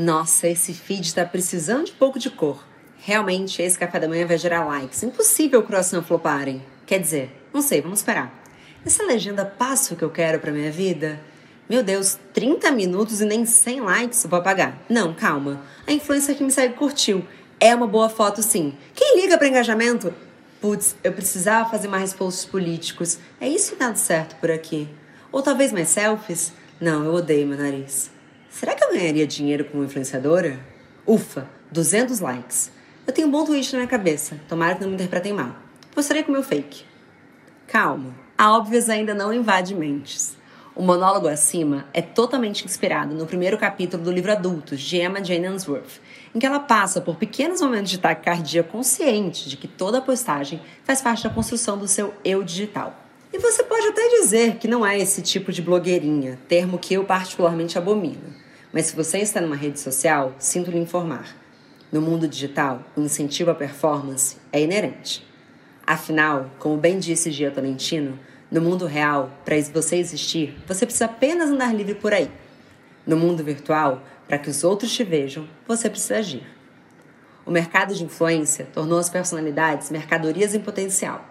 Nossa, esse feed tá precisando de pouco de cor. Realmente, esse café da manhã vai gerar likes. Impossível o croissant floparem. Quer dizer, não sei, vamos esperar. Essa legenda passa o que eu quero pra minha vida? Meu Deus, 30 minutos e nem 100 likes vou apagar. Não, calma. A influencer que me segue curtiu. É uma boa foto, sim. Quem liga para engajamento? Putz, eu precisava fazer mais posts políticos. É isso que dá certo por aqui. Ou talvez mais selfies? Não, eu odeio meu nariz. Será que eu ganharia dinheiro como influenciadora? Ufa, 200 likes. Eu tenho um bom tweet na minha cabeça. Tomara que não me interpretem mal. Postarei com meu fake. Calma. A Óbvias ainda não invade mentes. O monólogo acima é totalmente inspirado no primeiro capítulo do livro Adultos, de Emma Jane Answorth, em que ela passa por pequenos momentos de taquicardia consciente de que toda postagem faz parte da construção do seu eu digital. E você pode até dizer que não é esse tipo de blogueirinha, termo que eu particularmente abomino. Mas se você está numa rede social, sinto lhe informar. No mundo digital, o incentivo à performance é inerente. Afinal, como bem disse Gia Tolentino, no mundo real, para você existir, você precisa apenas andar livre por aí. No mundo virtual, para que os outros te vejam, você precisa agir. O mercado de influência tornou as personalidades mercadorias em potencial.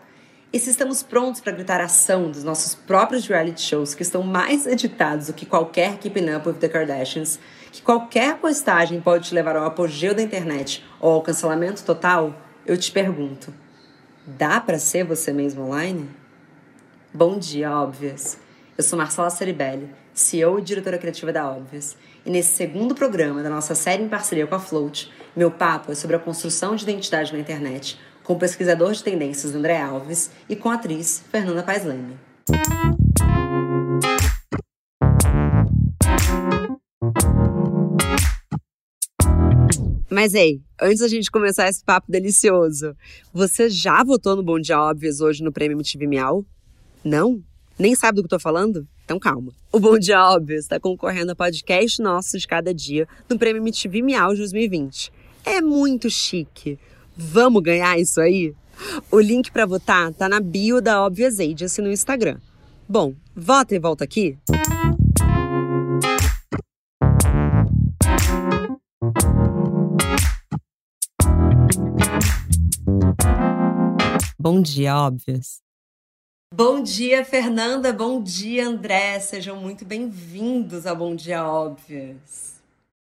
E se estamos prontos para gritar ação dos nossos próprios reality shows que estão mais editados do que qualquer Keeping Up with the Kardashians, que qualquer postagem pode te levar ao apogeu da internet ou ao cancelamento total, eu te pergunto: dá para ser você mesmo online? Bom dia, Óbvias! Eu sou Marcela Ceribelli, CEO e diretora criativa da Óbvias, e nesse segundo programa da nossa série em parceria com a Float, meu papo é sobre a construção de identidade na internet com o pesquisador de tendências André Alves e com a atriz Fernanda Paes Leme. Mas ei, antes da gente começar esse papo delicioso, você já votou no Bom Dia Óbvios hoje no Prêmio MTV Miau? Não? Nem sabe do que tô falando? Então calma. O Bom Dia Óbvios está concorrendo a podcast nosso de cada dia no Prêmio MTV Miau 2020. É muito chique. Vamos ganhar isso aí? O link para votar tá na bio da Obvious Agency no Instagram. Bom, vota e volta aqui. Bom dia, óbvias. Bom dia, Fernanda. Bom dia, André. Sejam muito bem-vindos ao Bom Dia Óbvias.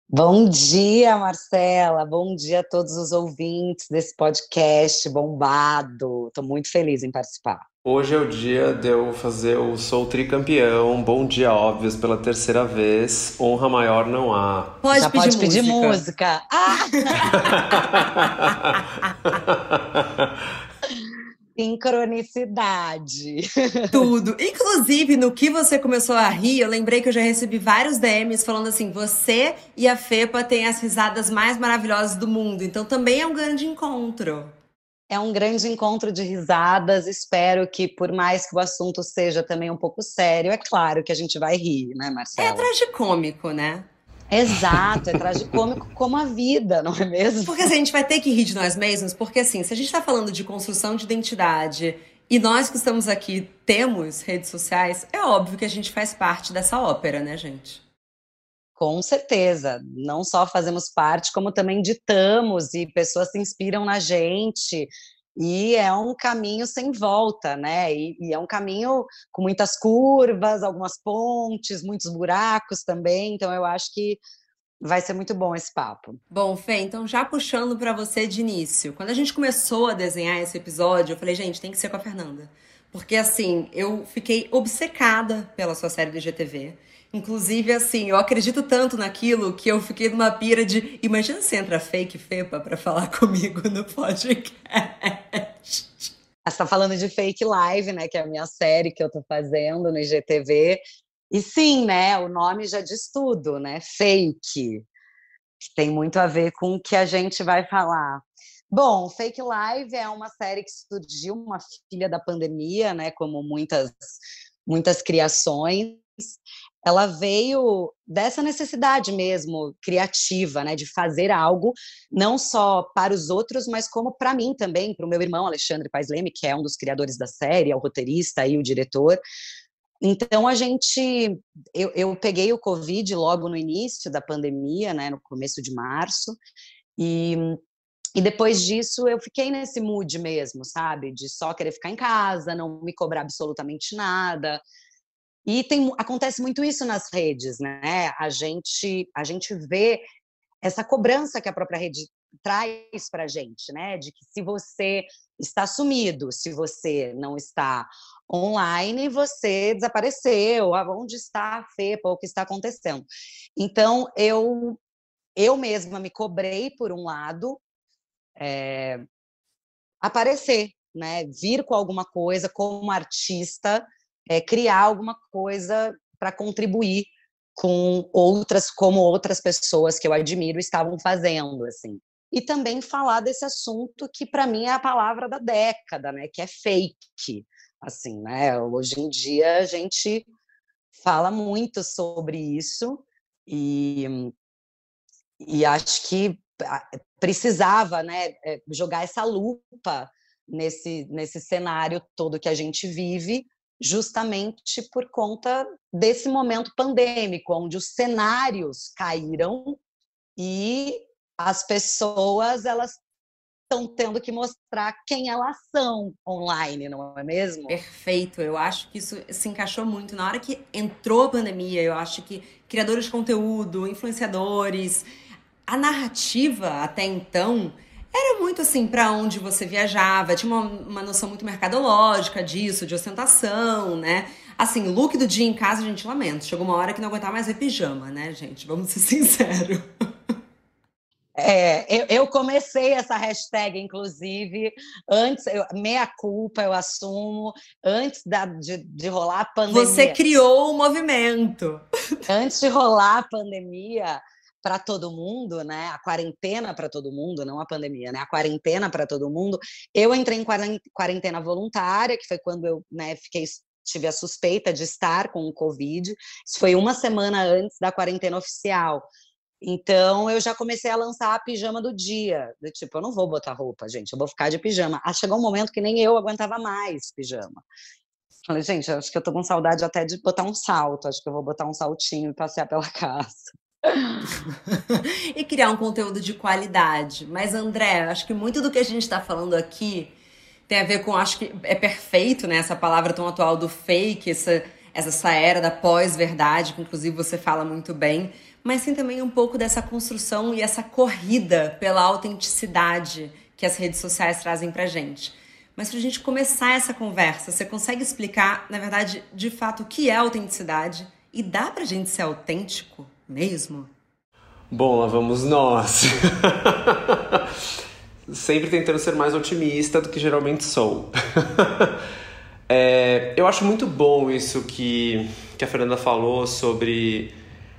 Bom dia, Marcela. Bom dia a todos os ouvintes desse podcast bombado. Estou muito feliz em participar. Hoje é o dia de eu fazer o Sou Tricampeão. Bom dia, óbvios, pela terceira vez. Honra maior não há. Pode Já pedir pode pedir música. Ah! Sincronicidade. Tudo. Inclusive, no que você começou a rir, eu lembrei que eu já recebi vários DMs falando assim: você e a Fepa têm as risadas mais maravilhosas do mundo. Então também é um grande encontro. É um grande encontro de risadas. Espero que, por mais que o assunto seja também um pouco sério, é claro que a gente vai rir, né, Marcela? É tragicômico, né? Exato, é tragicômico como a vida, não é mesmo? Porque assim, a gente vai ter que rir de nós mesmos, porque assim, se a gente está falando de construção de identidade e nós que estamos aqui temos redes sociais, é óbvio que a gente faz parte dessa ópera, né, gente? Com certeza. Não só fazemos parte, como também ditamos e pessoas se inspiram na gente. E é um caminho sem volta, né? E, e, é um caminho com muitas curvas, algumas pontes, muitos buracos também. Então, eu acho que vai ser muito bom esse papo. Bom, Fê, então já puxando para você de início. Quando a gente começou a desenhar esse episódio, eu falei, gente, tem que ser com a Fernanda. Porque, assim, eu fiquei obcecada pela sua série do GTV. Inclusive, assim, eu acredito tanto naquilo que eu fiquei numa pira de. Imagina se entra fake Fepa para falar comigo no podcast. Você tá falando de fake live, né? Que é a minha série que eu tô fazendo no IGTV. E sim, né? O nome já diz tudo, né? Fake. Que tem muito a ver com o que a gente vai falar. Bom, Fake Live é uma série que surgiu, uma filha da pandemia, né? Como muitas, muitas criações ela veio dessa necessidade mesmo criativa, né, de fazer algo não só para os outros, mas como para mim também, para o meu irmão Alexandre Paes Leme, que é um dos criadores da série, é o roteirista e o diretor. Então a gente, eu, eu peguei o Covid logo no início da pandemia, né, no começo de março, e, e depois disso eu fiquei nesse mood mesmo, sabe, de só querer ficar em casa, não me cobrar absolutamente nada. E tem, acontece muito isso nas redes, né? A gente, a gente vê essa cobrança que a própria rede traz para a gente, né? De que se você está sumido, se você não está online, você desapareceu. Onde está a FEPA? O que está acontecendo? Então, eu, eu mesma me cobrei, por um lado, é, aparecer, né? Vir com alguma coisa como artista, é, criar alguma coisa para contribuir com outras, como outras pessoas que eu admiro estavam fazendo, assim e também falar desse assunto que para mim é a palavra da década, né, que é fake. Assim, né? Hoje em dia a gente fala muito sobre isso e, e acho que precisava, né, é, jogar essa lupa nesse nesse cenário todo que a gente vive, justamente por conta desse momento pandêmico, onde os cenários caíram e as pessoas elas estão tendo que mostrar quem elas são online, não é mesmo? Perfeito. Eu acho que isso se encaixou muito na hora que entrou a pandemia. Eu acho que criadores de conteúdo, influenciadores, a narrativa até então era muito assim para onde você viajava, tinha uma, uma noção muito mercadológica disso, de ostentação, né? Assim, look do dia em casa, a gente lamenta. Chegou uma hora que não aguentava mais ver pijama, né, gente? Vamos ser sinceros. É, eu, eu, comecei essa hashtag, inclusive, antes, eu, meia culpa, eu assumo, antes da, de, de rolar a pandemia. Você criou o movimento. Antes de rolar a pandemia para todo mundo, né? A quarentena para todo mundo, não a pandemia, né? A quarentena para todo mundo. Eu entrei em quarentena voluntária, que foi quando eu né, fiquei tive a suspeita de estar com o Covid. Isso foi uma semana antes da quarentena oficial. Então eu já comecei a lançar a pijama do dia. Do tipo, eu não vou botar roupa, gente, eu vou ficar de pijama. Ah, chegou um momento que nem eu aguentava mais pijama. Falei, gente, acho que eu tô com saudade até de botar um salto. Acho que eu vou botar um saltinho e passear pela casa. e criar um conteúdo de qualidade. Mas, André, acho que muito do que a gente está falando aqui tem a ver com, acho que é perfeito, né? Essa palavra tão atual do fake, essa, essa era da pós-verdade, que inclusive você fala muito bem mas sim também um pouco dessa construção e essa corrida pela autenticidade que as redes sociais trazem pra gente. Mas para a gente começar essa conversa, você consegue explicar, na verdade, de fato, o que é autenticidade? E dá pra gente ser autêntico mesmo? Bom, lá vamos nós. Sempre tentando ser mais otimista do que geralmente sou. é, eu acho muito bom isso que, que a Fernanda falou sobre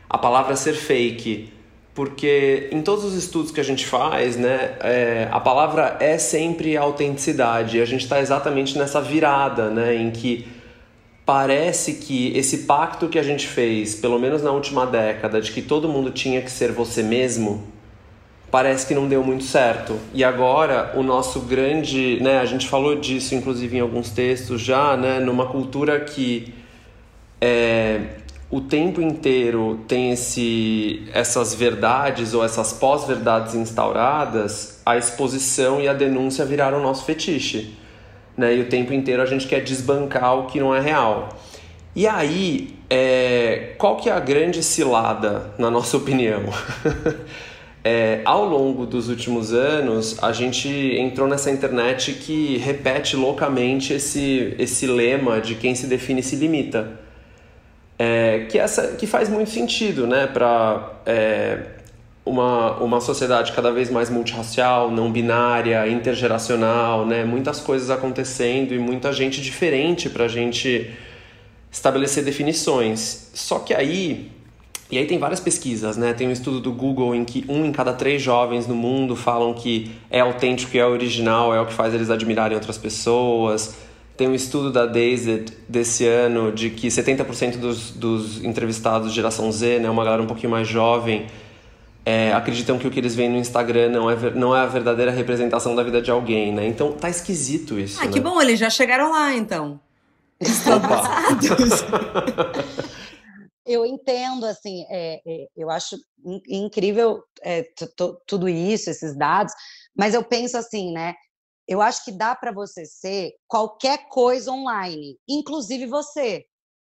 a palavra ser fake, porque em todos os estudos que a gente faz, né, é, a palavra é sempre autenticidade. E a gente está exatamente nessa virada, né, em que parece que esse pacto que a gente fez, pelo menos na última década, de que todo mundo tinha que ser você mesmo, parece que não deu muito certo. E agora o nosso grande, né, a gente falou disso inclusive em alguns textos já, né, numa cultura que é, o tempo inteiro tem esse, essas verdades ou essas pós-verdades instauradas, a exposição e a denúncia viraram o nosso fetiche. Né? E o tempo inteiro a gente quer desbancar o que não é real. E aí, é, qual que é a grande cilada, na nossa opinião? é, ao longo dos últimos anos, a gente entrou nessa internet que repete loucamente esse, esse lema de quem se define se limita é, que, essa, que faz muito sentido né, para é, uma, uma sociedade cada vez mais multirracial, não binária, intergeracional, né, muitas coisas acontecendo e muita gente diferente para a gente estabelecer definições. Só que aí, e aí tem várias pesquisas, né? Tem um estudo do Google em que um em cada três jovens no mundo falam que é autêntico e é original, é o que faz eles admirarem outras pessoas. Tem um estudo da Dazed desse ano de que 70% dos, dos entrevistados de geração Z, né, uma galera um pouquinho mais jovem, é, acreditam que o que eles veem no Instagram não é, não é a verdadeira representação da vida de alguém, né? Então tá esquisito isso. Ah, né? que bom, eles já chegaram lá então. Estão eu entendo, assim, é, é, eu acho incrível é, tudo isso, esses dados, mas eu penso assim, né? Eu acho que dá para você ser qualquer coisa online, inclusive você,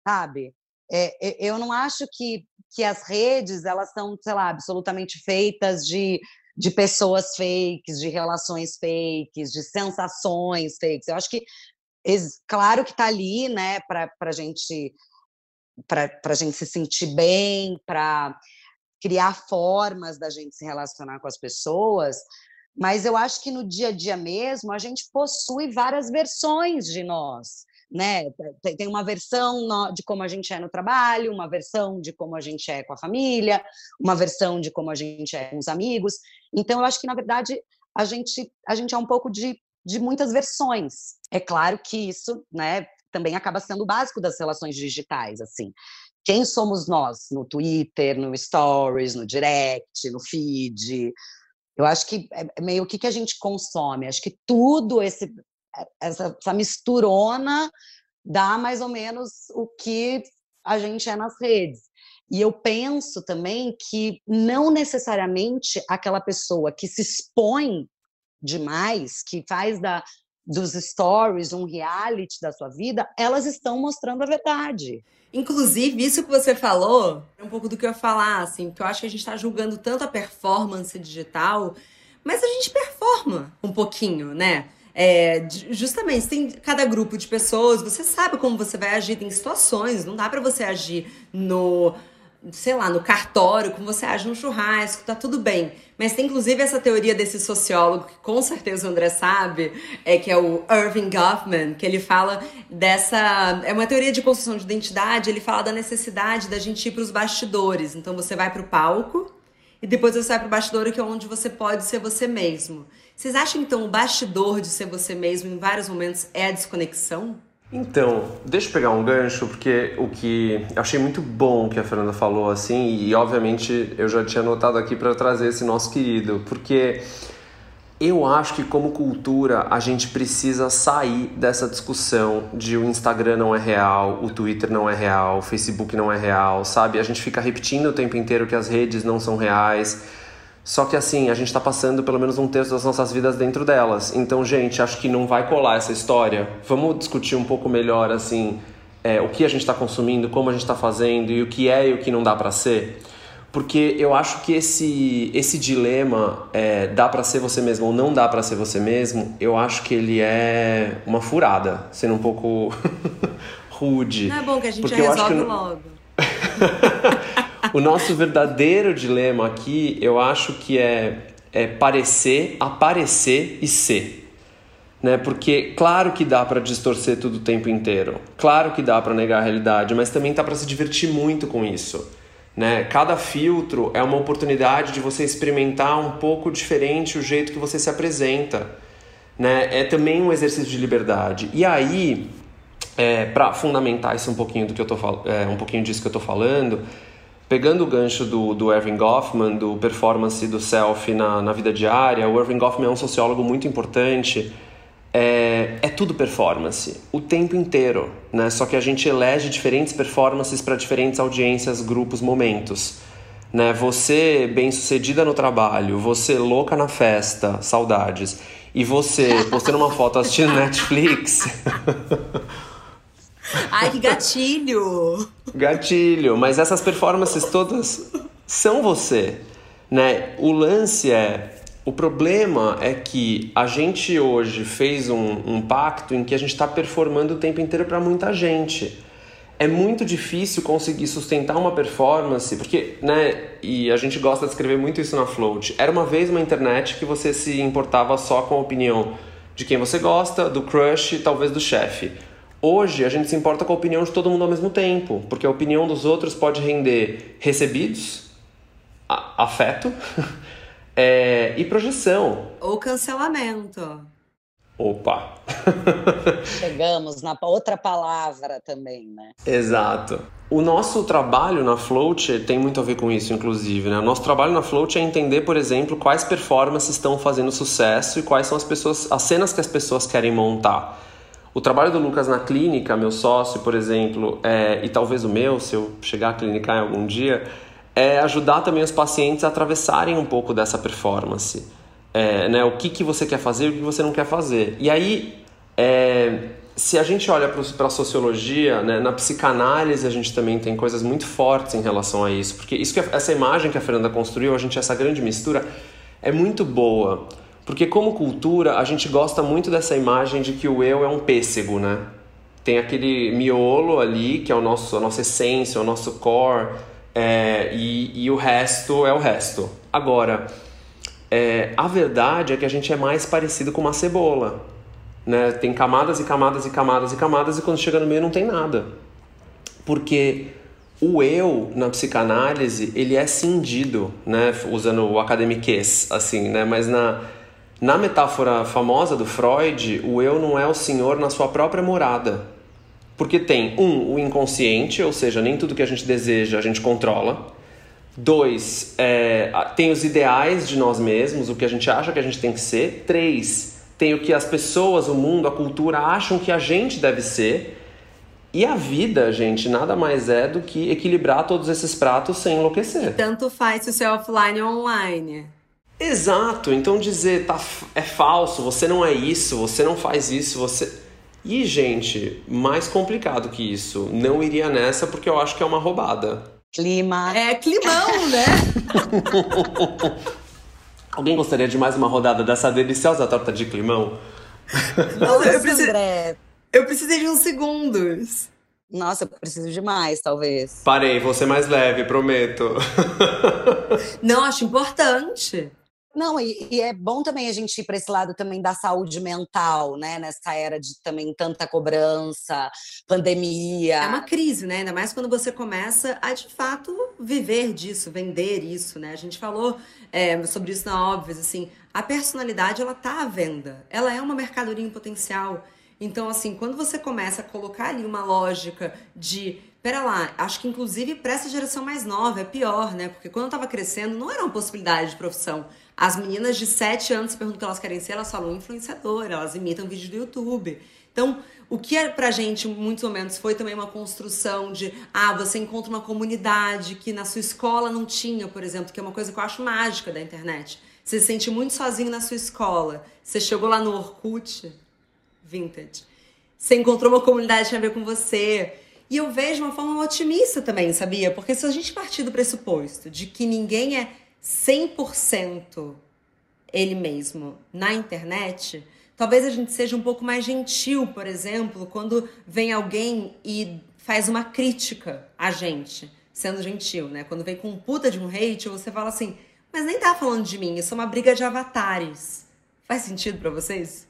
sabe? É, eu não acho que, que as redes elas são, sei lá, absolutamente feitas de, de pessoas fakes, de relações fakes, de sensações fakes. Eu acho que, claro que está ali, né, para a gente para gente se sentir bem, para criar formas da gente se relacionar com as pessoas, mas eu acho que no dia a dia mesmo a gente possui várias versões de nós. Né? Tem uma versão de como a gente é no trabalho, uma versão de como a gente é com a família, uma versão de como a gente é com os amigos. Então, eu acho que, na verdade, a gente, a gente é um pouco de, de muitas versões. É claro que isso né, também acaba sendo o básico das relações digitais, assim. Quem somos nós no Twitter, no Stories, no Direct, no feed? Eu acho que é, é meio o que, que a gente consome. Acho que tudo esse essa, essa misturona dá mais ou menos o que a gente é nas redes. E eu penso também que não necessariamente aquela pessoa que se expõe demais, que faz da, dos stories, um reality da sua vida, elas estão mostrando a verdade. Inclusive, isso que você falou é um pouco do que eu ia falar, assim, porque eu acho que a gente está julgando tanto a performance digital, mas a gente performa um pouquinho, né? É, justamente, tem cada grupo de pessoas, você sabe como você vai agir, tem situações, não dá para você agir no sei lá, no cartório, como você age no churrasco, tá tudo bem. Mas tem inclusive essa teoria desse sociólogo, que com certeza o André sabe, é que é o Irving Goffman, que ele fala dessa. É uma teoria de construção de identidade, ele fala da necessidade da gente ir para os bastidores. Então você vai para o palco e depois você vai para o bastidor, que é onde você pode ser você mesmo. Vocês acham então o bastidor de ser você mesmo em vários momentos é a desconexão? Então, deixa eu pegar um gancho, porque o que eu achei muito bom que a Fernanda falou, assim, e obviamente eu já tinha anotado aqui para trazer esse nosso querido, porque eu acho que como cultura a gente precisa sair dessa discussão de o Instagram não é real, o Twitter não é real, o Facebook não é real, sabe? A gente fica repetindo o tempo inteiro que as redes não são reais só que assim, a gente está passando pelo menos um terço das nossas vidas dentro delas. Então, gente, acho que não vai colar essa história. Vamos discutir um pouco melhor, assim, é, o que a gente está consumindo, como a gente está fazendo e o que é e o que não dá para ser. Porque eu acho que esse, esse dilema, é, dá para ser você mesmo ou não dá para ser você mesmo, eu acho que ele é uma furada, sendo um pouco rude. Não é bom que a gente já resolve logo. o nosso verdadeiro dilema aqui, eu acho que é, é parecer, aparecer e ser. Né? Porque claro que dá para distorcer tudo o tempo inteiro. Claro que dá para negar a realidade, mas também tá para se divertir muito com isso. Né? Cada filtro é uma oportunidade de você experimentar um pouco diferente o jeito que você se apresenta. Né? É também um exercício de liberdade. E aí, é, para fundamentar isso um pouquinho do que eu tô é, um pouquinho disso que eu tô falando, Pegando o gancho do, do Goffman, do performance do self na, na vida diária, o Erving Goffman é um sociólogo muito importante. É, é tudo performance, o tempo inteiro, né? Só que a gente elege diferentes performances para diferentes audiências, grupos, momentos. Né? Você bem sucedida no trabalho, você louca na festa, saudades, e você postando uma foto assistindo Netflix. Ai, que gatilho! Gatilho, mas essas performances todas são você, né? O lance é o problema é que a gente hoje fez um, um pacto em que a gente está performando o tempo inteiro para muita gente. É muito difícil conseguir sustentar uma performance, porque, né, e a gente gosta de escrever muito isso na Float. Era uma vez uma internet que você se importava só com a opinião de quem você gosta, do crush, talvez do chefe. Hoje a gente se importa com a opinião de todo mundo ao mesmo tempo, porque a opinião dos outros pode render recebidos, afeto é, e projeção. Ou cancelamento. Opa! Chegamos na outra palavra também, né? Exato. O nosso trabalho na Float tem muito a ver com isso, inclusive. Né? O nosso trabalho na Float é entender, por exemplo, quais performances estão fazendo sucesso e quais são as pessoas, as cenas que as pessoas querem montar. O trabalho do Lucas na clínica, meu sócio, por exemplo, é, e talvez o meu, se eu chegar a clinicar em algum dia, é ajudar também os pacientes a atravessarem um pouco dessa performance. É, né, o que, que você quer fazer e o que você não quer fazer. E aí, é, se a gente olha para a sociologia, né, na psicanálise a gente também tem coisas muito fortes em relação a isso, porque isso que, essa imagem que a Fernanda construiu, a gente essa grande mistura, é muito boa. Porque como cultura, a gente gosta muito dessa imagem de que o eu é um pêssego, né? Tem aquele miolo ali, que é o nosso, a nossa essência, o nosso core, é, e, e, o resto é o resto. Agora, é, a verdade é que a gente é mais parecido com uma cebola. Né? Tem camadas e camadas e camadas e camadas, e quando chega no meio não tem nada. Porque o eu na psicanálise ele é cindido, né? usando o academiquez, assim, né? mas na, na metáfora famosa do Freud, o eu não é o senhor na sua própria morada. Porque tem, um, o inconsciente, ou seja, nem tudo que a gente deseja a gente controla. Dois, é, tem os ideais de nós mesmos, o que a gente acha que a gente tem que ser. Três, tem o que as pessoas, o mundo, a cultura acham que a gente deve ser. E a vida, gente, nada mais é do que equilibrar todos esses pratos sem enlouquecer. Tanto faz se o seu offline ou online. Exato. Então dizer tá, é falso, você não é isso, você não faz isso, você e, gente, mais complicado que isso, não iria nessa porque eu acho que é uma roubada. Clima. É climão, né? Alguém gostaria de mais uma rodada dessa deliciosa torta de climão? Nossa, eu, preciso... André. eu precisei de uns segundos. Nossa, eu preciso de mais, talvez. Parei, vou ser mais leve, prometo. Não, acho importante. Não, e, e, é bom também a gente ir para esse lado também da saúde mental, né? Nessa era de também tanta cobrança, pandemia. É uma crise, né? Ainda mais quando você começa a de fato viver disso, vender isso, né? A gente falou é, sobre isso na óbvio, assim, a personalidade ela tá à venda, ela é uma mercadoria em potencial. Então, assim, quando você começa a colocar ali uma lógica de Pera lá, acho que inclusive para essa geração mais nova é pior, né? Porque quando eu tava crescendo, não era uma possibilidade de profissão. As meninas de 7 anos perguntam o que elas querem ser, elas falam influenciadora, elas imitam vídeos do YouTube. Então, o que é pra gente, em muitos momentos, foi também uma construção de, ah, você encontra uma comunidade que na sua escola não tinha, por exemplo, que é uma coisa que eu acho mágica da internet. Você se sente muito sozinho na sua escola. Você chegou lá no Orkut, vintage. Você encontrou uma comunidade que tinha a ver com você. E eu vejo uma forma otimista também, sabia? Porque se a gente partir do pressuposto de que ninguém é 100% ele mesmo na internet, talvez a gente seja um pouco mais gentil, por exemplo, quando vem alguém e faz uma crítica a gente, sendo gentil, né? Quando vem com um puta de um hate, você fala assim, mas nem tá falando de mim, isso é uma briga de avatares. Faz sentido para vocês?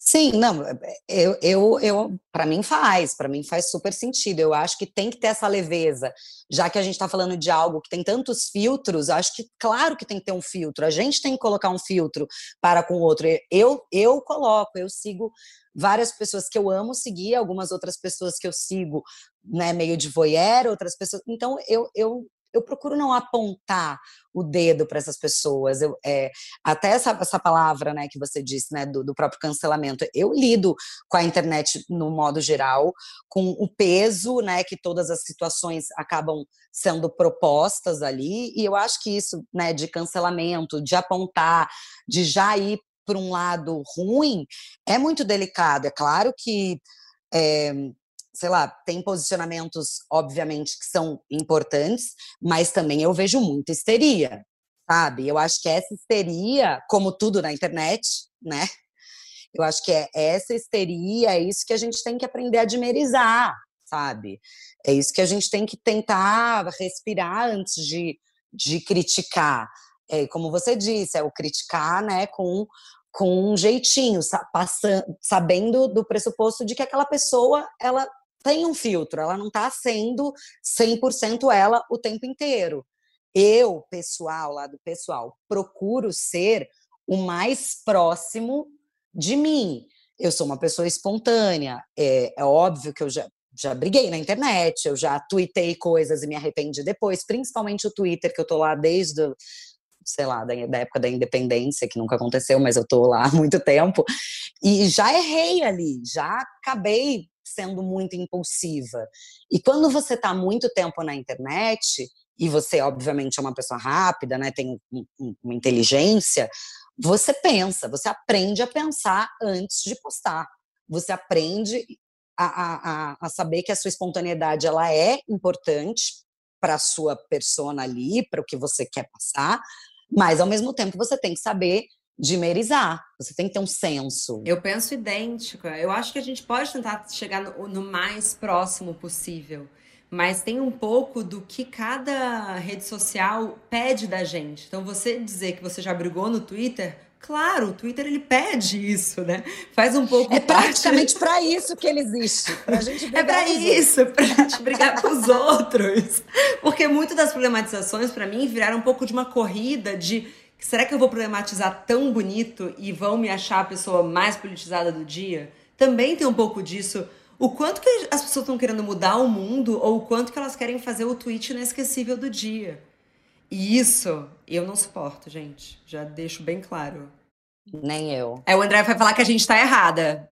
Sim, não, é, é, eu, eu, eu para mim faz, para mim faz super sentido. Eu acho que tem que ter essa leveza, já que a gente está falando de algo que tem tantos filtros. Acho que claro que tem que ter um filtro. A gente tem que colocar um filtro para com o outro. Eu, eu coloco, eu sigo várias pessoas que eu amo seguir, algumas outras pessoas que eu sigo, né, meio de voyeur, outras pessoas. Então eu, eu eu procuro não apontar o dedo para essas pessoas. Eu, é, até essa, essa palavra né, que você disse, né, do, do, próprio cancelamento, eu lido com a internet no modo geral, com o peso né, que todas as situações acabam sendo propostas ali, e eu acho que isso né, de cancelamento, de apontar, de já ir para um lado ruim, é muito delicado. É claro que. É, sei lá, tem posicionamentos, obviamente, que são importantes, mas também eu vejo muita histeria, sabe? Eu acho que essa histeria, como tudo na internet, né? Eu acho que é essa histeria, é isso que a gente tem que aprender a admirizar, sabe? É isso que a gente tem que tentar respirar antes de, de criticar. É, como você disse, é o criticar, né, com com um jeitinho, passando, sabendo do pressuposto de que aquela pessoa ela tem um filtro, ela não está sendo 100% ela o tempo inteiro. Eu, pessoal, lá do pessoal, procuro ser o mais próximo de mim. Eu sou uma pessoa espontânea. É, é óbvio que eu já, já briguei na internet, eu já tuitei coisas e me arrependi depois, principalmente o Twitter, que eu tô lá desde sei lá, da, da época da independência, que nunca aconteceu, mas eu tô lá há muito tempo, e já errei ali, já acabei sendo muito impulsiva. E quando você está muito tempo na internet, e você, obviamente, é uma pessoa rápida, né, tem uma inteligência, você pensa, você aprende a pensar antes de postar. Você aprende a, a, a saber que a sua espontaneidade ela é importante para a sua persona ali, para o que você quer passar, mas ao mesmo tempo você tem que saber dimerizar, você tem que ter um senso. Eu penso idêntica. Eu acho que a gente pode tentar chegar no, no mais próximo possível mas tem um pouco do que cada rede social pede da gente. Então, você dizer que você já brigou no Twitter, claro, o Twitter ele pede isso, né? Faz um pouco. É praticamente para isso que ele existe. Pra gente é para isso, para gente brigar com os outros. Porque muitas das problematizações, para mim, viraram um pouco de uma corrida de. Será que eu vou problematizar tão bonito e vão me achar a pessoa mais politizada do dia? Também tem um pouco disso o quanto que as pessoas estão querendo mudar o mundo ou o quanto que elas querem fazer o tweet inesquecível do dia. E isso eu não suporto, gente. Já deixo bem claro. Nem eu. É, o André vai falar que a gente tá errada.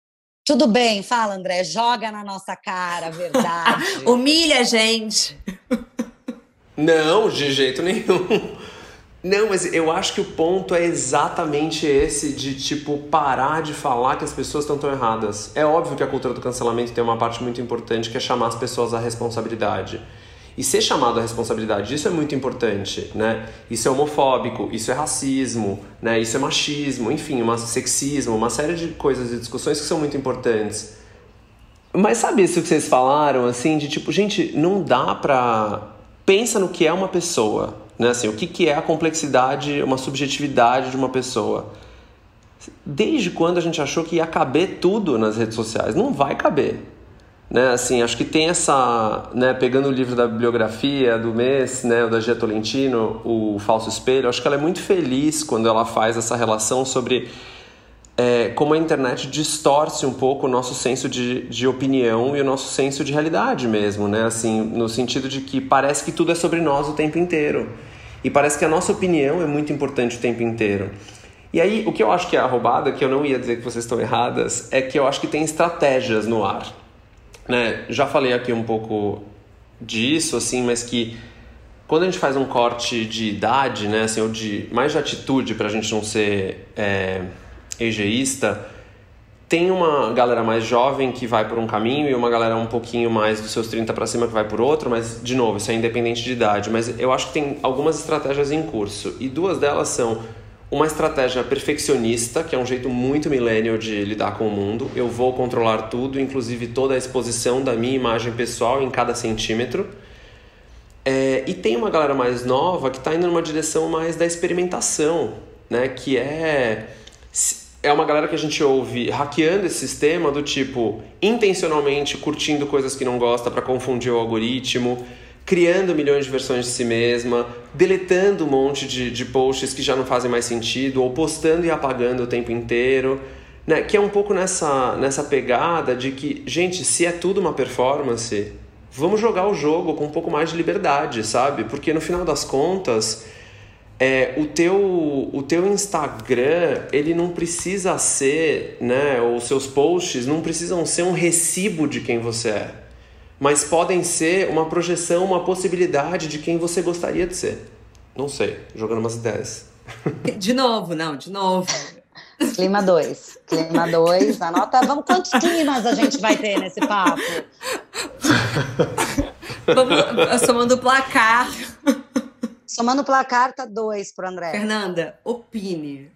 Tudo bem, fala, André. Joga na nossa cara a verdade. Humilha a gente. Não, de jeito nenhum. Não, mas eu acho que o ponto é exatamente esse de tipo parar de falar que as pessoas estão tão erradas. É óbvio que a cultura do cancelamento tem uma parte muito importante que é chamar as pessoas à responsabilidade. E ser chamado à responsabilidade, isso é muito importante, né? Isso é homofóbico, isso é racismo, né? Isso é machismo, enfim, uma sexismo, uma série de coisas e discussões que são muito importantes. Mas sabe isso que vocês falaram, assim, de tipo, gente, não dá pra... Pensa no que é uma pessoa, né? Assim, o que, que é a complexidade, uma subjetividade de uma pessoa? Desde quando a gente achou que ia caber tudo nas redes sociais? Não vai caber. Né, assim, acho que tem essa, né, pegando o livro da bibliografia do mês, né, da Gia Tolentino, o Falso Espelho, acho que ela é muito feliz quando ela faz essa relação sobre é, como a internet distorce um pouco o nosso senso de, de opinião e o nosso senso de realidade mesmo, né, assim, no sentido de que parece que tudo é sobre nós o tempo inteiro. E parece que a nossa opinião é muito importante o tempo inteiro. E aí, o que eu acho que é a roubada, que eu não ia dizer que vocês estão erradas, é que eu acho que tem estratégias no ar. Né? Já falei aqui um pouco disso, assim, mas que quando a gente faz um corte de idade, né, assim, ou de mais de atitude para a gente não ser é, egeísta, tem uma galera mais jovem que vai por um caminho e uma galera um pouquinho mais dos seus 30 para cima que vai por outro, mas de novo, isso é independente de idade, mas eu acho que tem algumas estratégias em curso e duas delas são uma estratégia perfeccionista, que é um jeito muito millennial de lidar com o mundo. Eu vou controlar tudo, inclusive toda a exposição da minha imagem pessoal em cada centímetro. É, e tem uma galera mais nova que está indo numa direção mais da experimentação, né? Que é é uma galera que a gente ouve hackeando esse sistema do tipo intencionalmente curtindo coisas que não gosta para confundir o algoritmo, criando milhões de versões de si mesma, deletando um monte de, de posts que já não fazem mais sentido, ou postando e apagando o tempo inteiro. Né? Que é um pouco nessa, nessa pegada de que, gente, se é tudo uma performance, vamos jogar o jogo com um pouco mais de liberdade, sabe? Porque no final das contas é, o, teu, o teu Instagram, ele não precisa ser, né, os seus posts não precisam ser um recibo de quem você é, mas podem ser uma projeção, uma possibilidade de quem você gostaria de ser. Não sei, jogando umas ideias. De novo, não, de novo. Clima 2. Clima 2, anota. Vamos, quantos climas a gente vai ter nesse papo? Vamos somando o placar. Somando o placar, tá dois pro André. Fernanda, opine.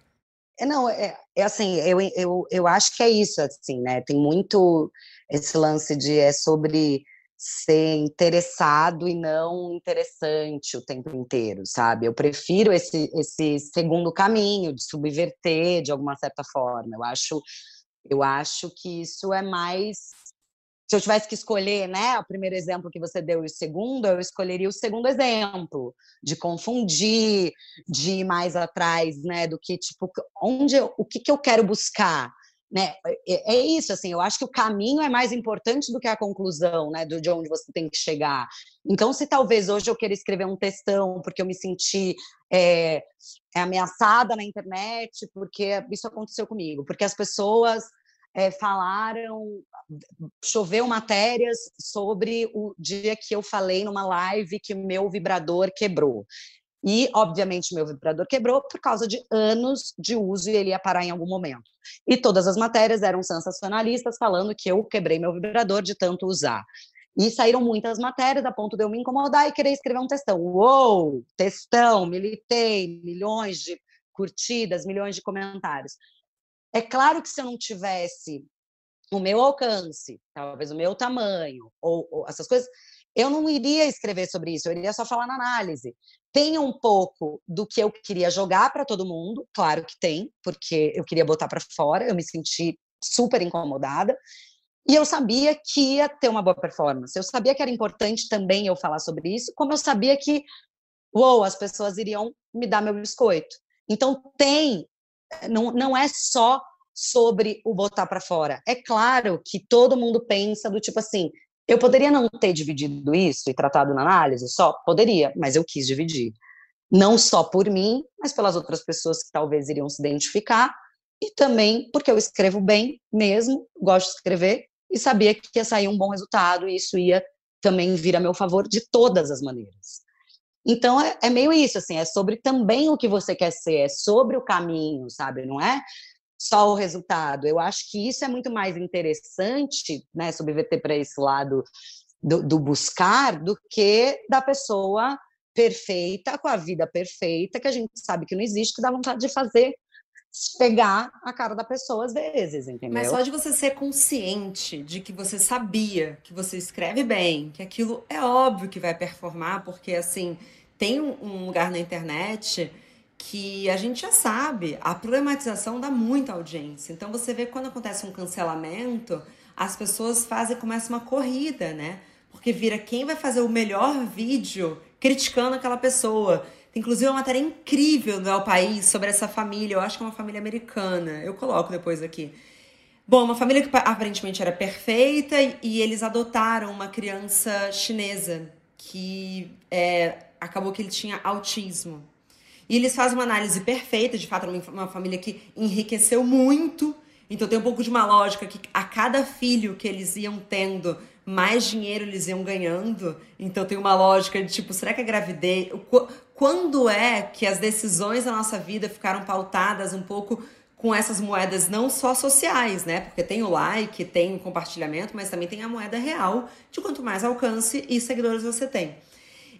É, não, é, é assim, eu, eu, eu acho que é isso, assim, né? Tem muito esse lance de é sobre ser interessado e não interessante o tempo inteiro, sabe? Eu prefiro esse, esse segundo caminho de subverter de alguma certa forma. Eu acho, eu acho que isso é mais se eu tivesse que escolher, né, o primeiro exemplo que você deu e o segundo, eu escolheria o segundo exemplo, de confundir, de ir mais atrás, né, do que tipo, onde eu, o que, que eu quero buscar, né? É, é, isso, assim, eu acho que o caminho é mais importante do que a conclusão, né, do, de onde você tem que chegar. Então, se talvez hoje eu queira escrever um textão porque eu me senti é, ameaçada na internet, porque isso aconteceu comigo, porque as pessoas é, falaram, choveu matérias sobre o dia que eu falei numa live que meu vibrador quebrou. E, obviamente, meu vibrador quebrou por causa de anos de uso e ele ia parar em algum momento. E todas as matérias eram sensacionalistas falando que eu quebrei meu vibrador de tanto usar. E saíram muitas matérias a ponto de eu me incomodar e querer escrever um textão. Uou, textão, militei, milhões de curtidas, milhões de comentários. É claro que se eu não tivesse o meu alcance, talvez o meu tamanho, ou, ou essas coisas, eu não iria escrever sobre isso, eu iria só falar na análise. Tem um pouco do que eu queria jogar para todo mundo, claro que tem, porque eu queria botar para fora, eu me senti super incomodada. E eu sabia que ia ter uma boa performance. Eu sabia que era importante também eu falar sobre isso, como eu sabia que, uou, as pessoas iriam me dar meu biscoito. Então tem, não, não é só sobre o botar para fora. É claro que todo mundo pensa do tipo assim, eu poderia não ter dividido isso e tratado na análise só? Poderia, mas eu quis dividir. Não só por mim, mas pelas outras pessoas que talvez iriam se identificar, e também porque eu escrevo bem mesmo, gosto de escrever, e sabia que ia sair um bom resultado, e isso ia também vir a meu favor de todas as maneiras. Então é, é meio isso, assim, é sobre também o que você quer ser, é sobre o caminho, sabe? Não é só o resultado. Eu acho que isso é muito mais interessante, né, subverter para esse lado do, do, buscar, do que da pessoa perfeita, com a vida perfeita, que a gente sabe que não existe, que dá vontade de fazer pegar a cara da pessoa às vezes, entendeu? Mas só de você ser consciente de que você sabia que você escreve bem, que aquilo é óbvio que vai performar, porque assim, tem um lugar na internet que a gente já sabe, a problematização dá muita audiência. Então você vê que quando acontece um cancelamento, as pessoas fazem, começa uma corrida, né? Porque vira quem vai fazer o melhor vídeo criticando aquela pessoa. Inclusive uma matéria incrível no El País sobre essa família. Eu acho que é uma família americana. Eu coloco depois aqui. Bom, uma família que aparentemente era perfeita e eles adotaram uma criança chinesa que é, acabou que ele tinha autismo. E eles fazem uma análise perfeita, de fato, uma família que enriqueceu muito. Então tem um pouco de uma lógica que a cada filho que eles iam tendo, mais dinheiro eles iam ganhando. Então tem uma lógica de tipo, será que a gravidez. Quando é que as decisões da nossa vida ficaram pautadas um pouco com essas moedas não só sociais, né? Porque tem o like, tem o compartilhamento, mas também tem a moeda real de quanto mais alcance e seguidores você tem.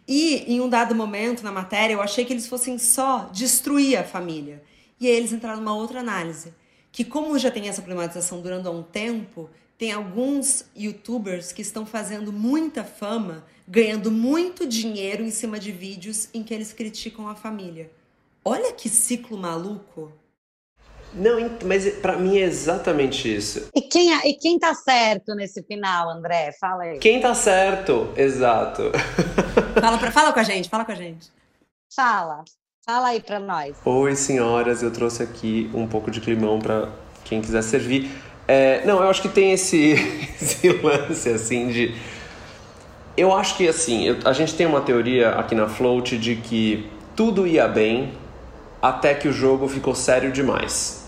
E em um dado momento na matéria, eu achei que eles fossem só destruir a família. E aí eles entraram numa outra análise, que como já tem essa problematização durando há um tempo, tem alguns youtubers que estão fazendo muita fama, ganhando muito dinheiro em cima de vídeos em que eles criticam a família. Olha que ciclo maluco. Não, mas para mim é exatamente isso. E quem, e quem tá certo nesse final, André? Fala aí. Quem tá certo? Exato. Fala, pra, fala com a gente, fala com a gente. Fala. Fala aí para nós. Oi, senhoras, eu trouxe aqui um pouco de climão para quem quiser servir. É, não, eu acho que tem esse, esse lance assim de. Eu acho que assim, eu, a gente tem uma teoria aqui na Float de que tudo ia bem até que o jogo ficou sério demais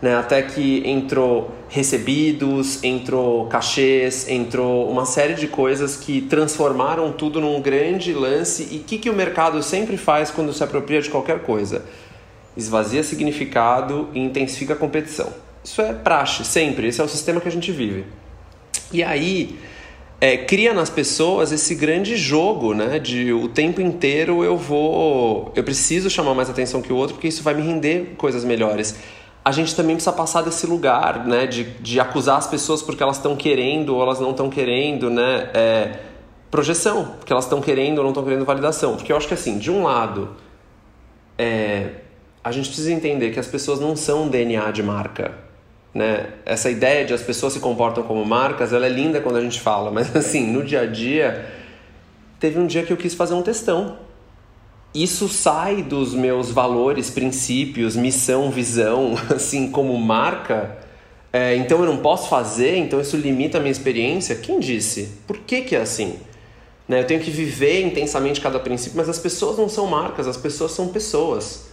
né? Até que entrou recebidos, entrou cachês, entrou uma série de coisas que transformaram tudo num grande lance. E o que, que o mercado sempre faz quando se apropria de qualquer coisa? Esvazia significado e intensifica a competição. Isso é praxe, sempre. Esse é o sistema que a gente vive. E aí é, cria nas pessoas esse grande jogo, né? De o tempo inteiro eu vou, eu preciso chamar mais atenção que o outro porque isso vai me render coisas melhores a gente também precisa passar desse lugar, né, de, de acusar as pessoas porque elas estão querendo ou elas não estão querendo, né, é, projeção, porque elas estão querendo ou não estão querendo validação. Porque eu acho que assim, de um lado, é, a gente precisa entender que as pessoas não são DNA de marca, né? Essa ideia de as pessoas se comportam como marcas, ela é linda quando a gente fala, mas assim, no dia a dia, teve um dia que eu quis fazer um testão isso sai dos meus valores, princípios, missão, visão, assim, como marca, é, então eu não posso fazer, então isso limita a minha experiência. Quem disse? Por que, que é assim? Né? Eu tenho que viver intensamente cada princípio, mas as pessoas não são marcas, as pessoas são pessoas.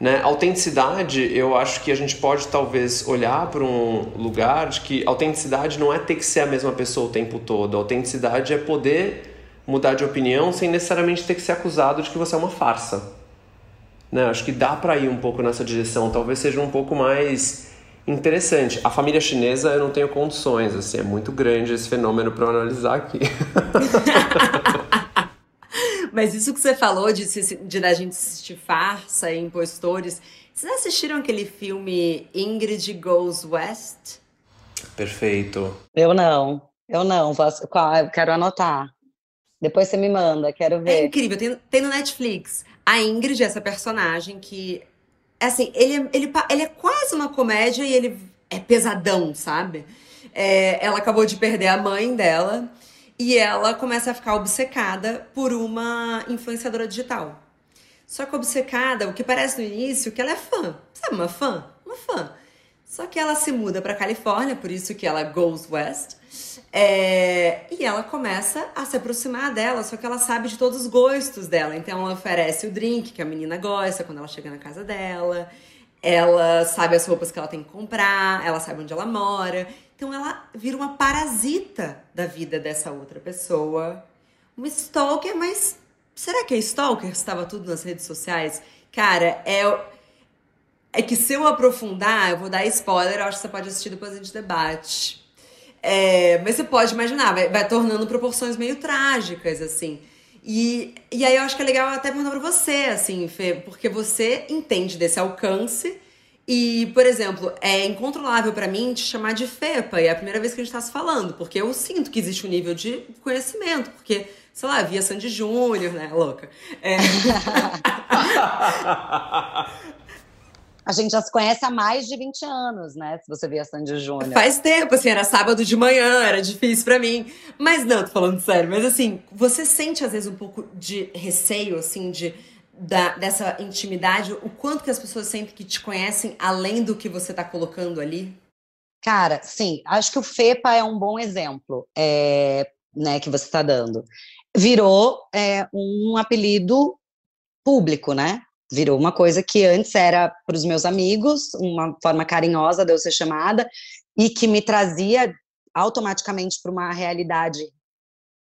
Né? Autenticidade, eu acho que a gente pode talvez olhar para um lugar de que autenticidade não é ter que ser a mesma pessoa o tempo todo. autenticidade é poder mudar de opinião sem necessariamente ter que ser acusado de que você é uma farsa. Né? Acho que dá para ir um pouco nessa direção. Talvez seja um pouco mais interessante. A família chinesa eu não tenho condições, assim, é muito grande esse fenômeno para eu analisar aqui. Mas isso que você falou de, de a gente assistir farsa e impostores, vocês assistiram aquele filme Ingrid Goes West? Perfeito. Eu não, eu não, eu quero anotar. Depois você me manda, quero ver. É incrível, tem, tem no Netflix. A Ingrid, essa personagem que. Assim, ele, ele, ele é quase uma comédia e ele é pesadão, sabe? É, ela acabou de perder a mãe dela. E ela começa a ficar obcecada por uma influenciadora digital. Só que obcecada, o que parece no início, que ela é fã. Sabe, uma fã? Uma fã. Só que ela se muda para Califórnia, por isso que ela goes west. É, e ela começa a se aproximar dela, só que ela sabe de todos os gostos dela. Então ela oferece o drink que a menina gosta quando ela chega na casa dela. Ela sabe as roupas que ela tem que comprar, ela sabe onde ela mora. Então ela vira uma parasita da vida dessa outra pessoa. Uma stalker, mas será que é stalker? Estava tudo nas redes sociais? Cara, é. É que se eu aprofundar, eu vou dar spoiler, eu acho que você pode assistir depois a gente debate. É, mas você pode imaginar, vai, vai tornando proporções meio trágicas, assim. E, e aí eu acho que é legal até perguntar pra você, assim, Fê, porque você entende desse alcance e, por exemplo, é incontrolável para mim te chamar de FEPA, e é a primeira vez que a gente tá se falando, porque eu sinto que existe um nível de conhecimento, porque, sei lá, via Sandy Júnior, né, louca. É... A gente já se conhece há mais de 20 anos, né? Se você vê a Sandy Júnior. Faz tempo, assim, era sábado de manhã, era difícil para mim. Mas não, tô falando sério. Mas assim, você sente às vezes um pouco de receio, assim, de da, dessa intimidade, o quanto que as pessoas sentem que te conhecem além do que você está colocando ali? Cara, sim, acho que o FEPA é um bom exemplo, é, né, que você está dando. Virou é, um apelido público, né? Virou uma coisa que antes era para os meus amigos, uma forma carinhosa de eu ser chamada, e que me trazia automaticamente para uma realidade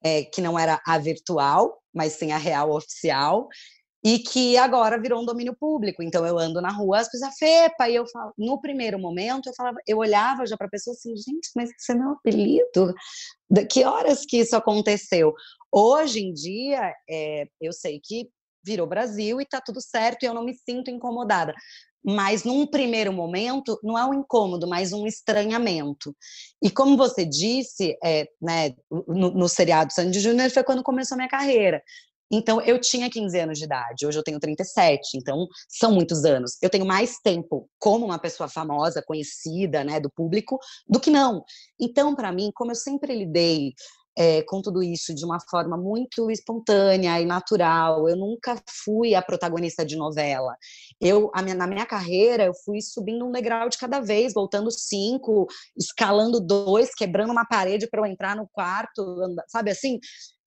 é, que não era a virtual, mas sim a real oficial, e que agora virou um domínio público. Então eu ando na rua, as pessoas, FEPA, e eu falo, no primeiro momento eu falava, eu olhava já para a pessoa assim, gente, mas isso é meu apelido? De que horas que isso aconteceu? Hoje em dia, é, eu sei que virou Brasil e está tudo certo e eu não me sinto incomodada. Mas num primeiro momento, não é um incômodo, mas um estranhamento. E como você disse, é, né, no, no seriado Sandy Júnior foi quando começou a minha carreira. Então, eu tinha 15 anos de idade, hoje eu tenho 37, então são muitos anos. Eu tenho mais tempo como uma pessoa famosa, conhecida, né, do público, do que não. Então, para mim, como eu sempre lidei é, com tudo isso de uma forma muito espontânea e natural. Eu nunca fui a protagonista de novela. Eu, minha, na minha carreira, eu fui subindo um degrau de cada vez, voltando cinco, escalando dois, quebrando uma parede para eu entrar no quarto, sabe assim?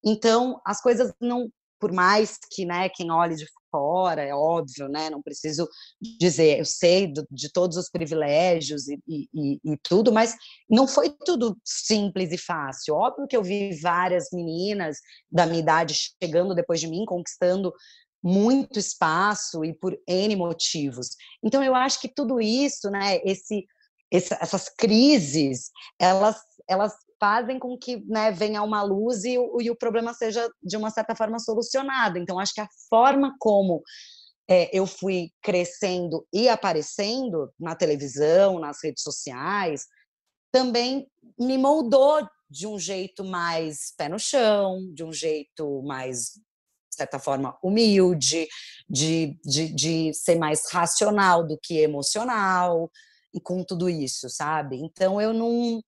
Então, as coisas não por mais que, né, quem olhe de fora, é óbvio, né, não preciso dizer, eu sei do, de todos os privilégios e, e, e, tudo, mas não foi tudo simples e fácil. Óbvio que eu vi várias meninas da minha idade chegando depois de mim, conquistando muito espaço e por N motivos. Então, eu acho que tudo isso, né, esse, esse essas crises, elas, elas fazem com que né, venha uma luz e, e, o problema seja, de uma certa forma, solucionado. Então, acho que a forma como é, eu fui crescendo e aparecendo na televisão, nas redes sociais, também me moldou de um jeito mais pé no chão, de um jeito mais, de certa forma, humilde, de, de, de ser mais racional do que emocional, e com tudo isso, sabe? Então eu não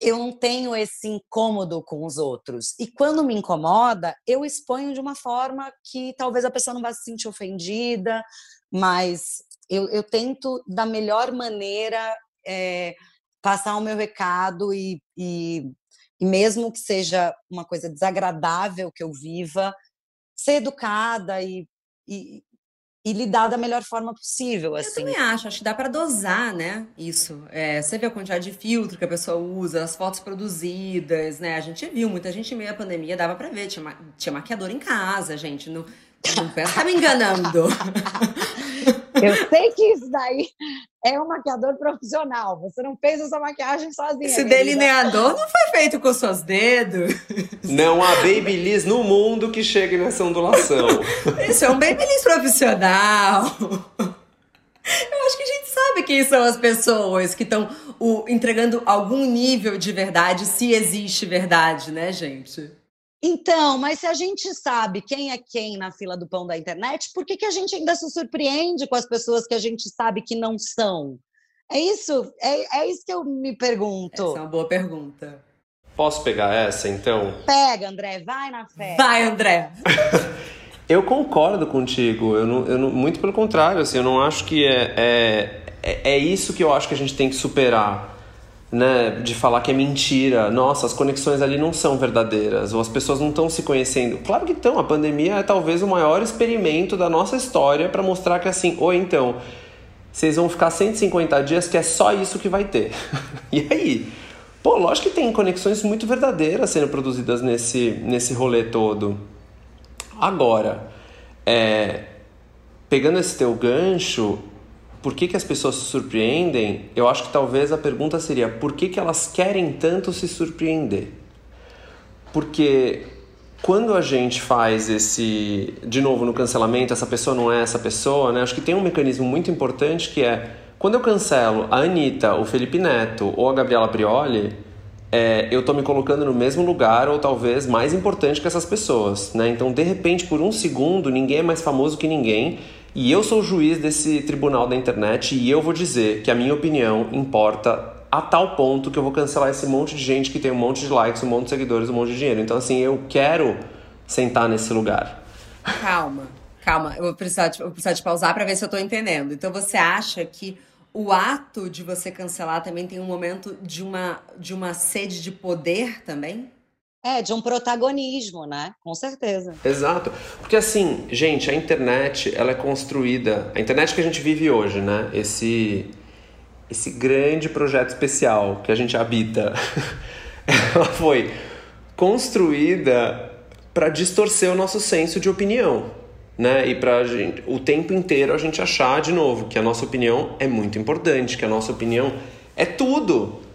eu não tenho esse incômodo com os outros. E quando me incomoda, eu exponho de uma forma que talvez a pessoa não vá se sentir ofendida, mas eu, eu tento, da melhor maneira, é, passar o meu recado e, e, e mesmo que seja uma coisa desagradável que eu viva, ser educada e, e, e lidar da melhor forma possível. Assim. Eu também acho, acho que dá para dosar, né? Isso. É, você vê a quantidade de filtro que a pessoa usa, as fotos produzidas, né? A gente viu, muita gente em meio à pandemia dava para ver, tinha, ma tinha maquiador em casa, gente. Não, não pensa tá me enganando. Eu sei que isso daí é um maquiador profissional. Você não fez essa maquiagem sozinha. Esse delineador não foi feito com seus dedos. Não há babyliss no mundo que chegue nessa ondulação. Isso é um babyliss profissional. Eu acho que a gente sabe quem são as pessoas que estão entregando algum nível de verdade, se existe verdade, né, gente? Então, mas se a gente sabe quem é quem na fila do pão da internet, por que, que a gente ainda se surpreende com as pessoas que a gente sabe que não são? É isso, é, é isso que eu me pergunto. Essa é uma boa pergunta. Posso pegar essa, então? Pega, André, vai na fé. Vai, André. eu concordo contigo. Eu não, eu não, muito pelo contrário, assim, eu não acho que é, é, é, é isso que eu acho que a gente tem que superar né, de falar que é mentira, nossa, as conexões ali não são verdadeiras, ou as pessoas não estão se conhecendo. Claro que estão, a pandemia é talvez o maior experimento da nossa história para mostrar que assim, ou então, vocês vão ficar 150 dias que é só isso que vai ter. e aí? Pô, lógico que tem conexões muito verdadeiras sendo produzidas nesse, nesse rolê todo. Agora, é, pegando esse teu gancho, por que, que as pessoas se surpreendem, eu acho que talvez a pergunta seria por que, que elas querem tanto se surpreender? Porque quando a gente faz esse, de novo no cancelamento, essa pessoa não é essa pessoa, né? Acho que tem um mecanismo muito importante que é quando eu cancelo a Anitta, o Felipe Neto ou a Gabriela Prioli, é, eu tô me colocando no mesmo lugar ou talvez mais importante que essas pessoas, né? Então, de repente, por um segundo, ninguém é mais famoso que ninguém e eu sou o juiz desse tribunal da internet e eu vou dizer que a minha opinião importa a tal ponto que eu vou cancelar esse monte de gente que tem um monte de likes, um monte de seguidores, um monte de dinheiro. Então, assim, eu quero sentar nesse lugar. Calma, calma. Eu vou precisar de, vou precisar de pausar para ver se eu tô entendendo. Então, você acha que o ato de você cancelar também tem um momento de uma, de uma sede de poder também? É, de um protagonismo, né? Com certeza. Exato. Porque assim, gente, a internet, ela é construída, a internet que a gente vive hoje, né? Esse esse grande projeto especial que a gente habita, ela foi construída para distorcer o nosso senso de opinião, né? E para o tempo inteiro a gente achar de novo que a nossa opinião é muito importante, que a nossa opinião é tudo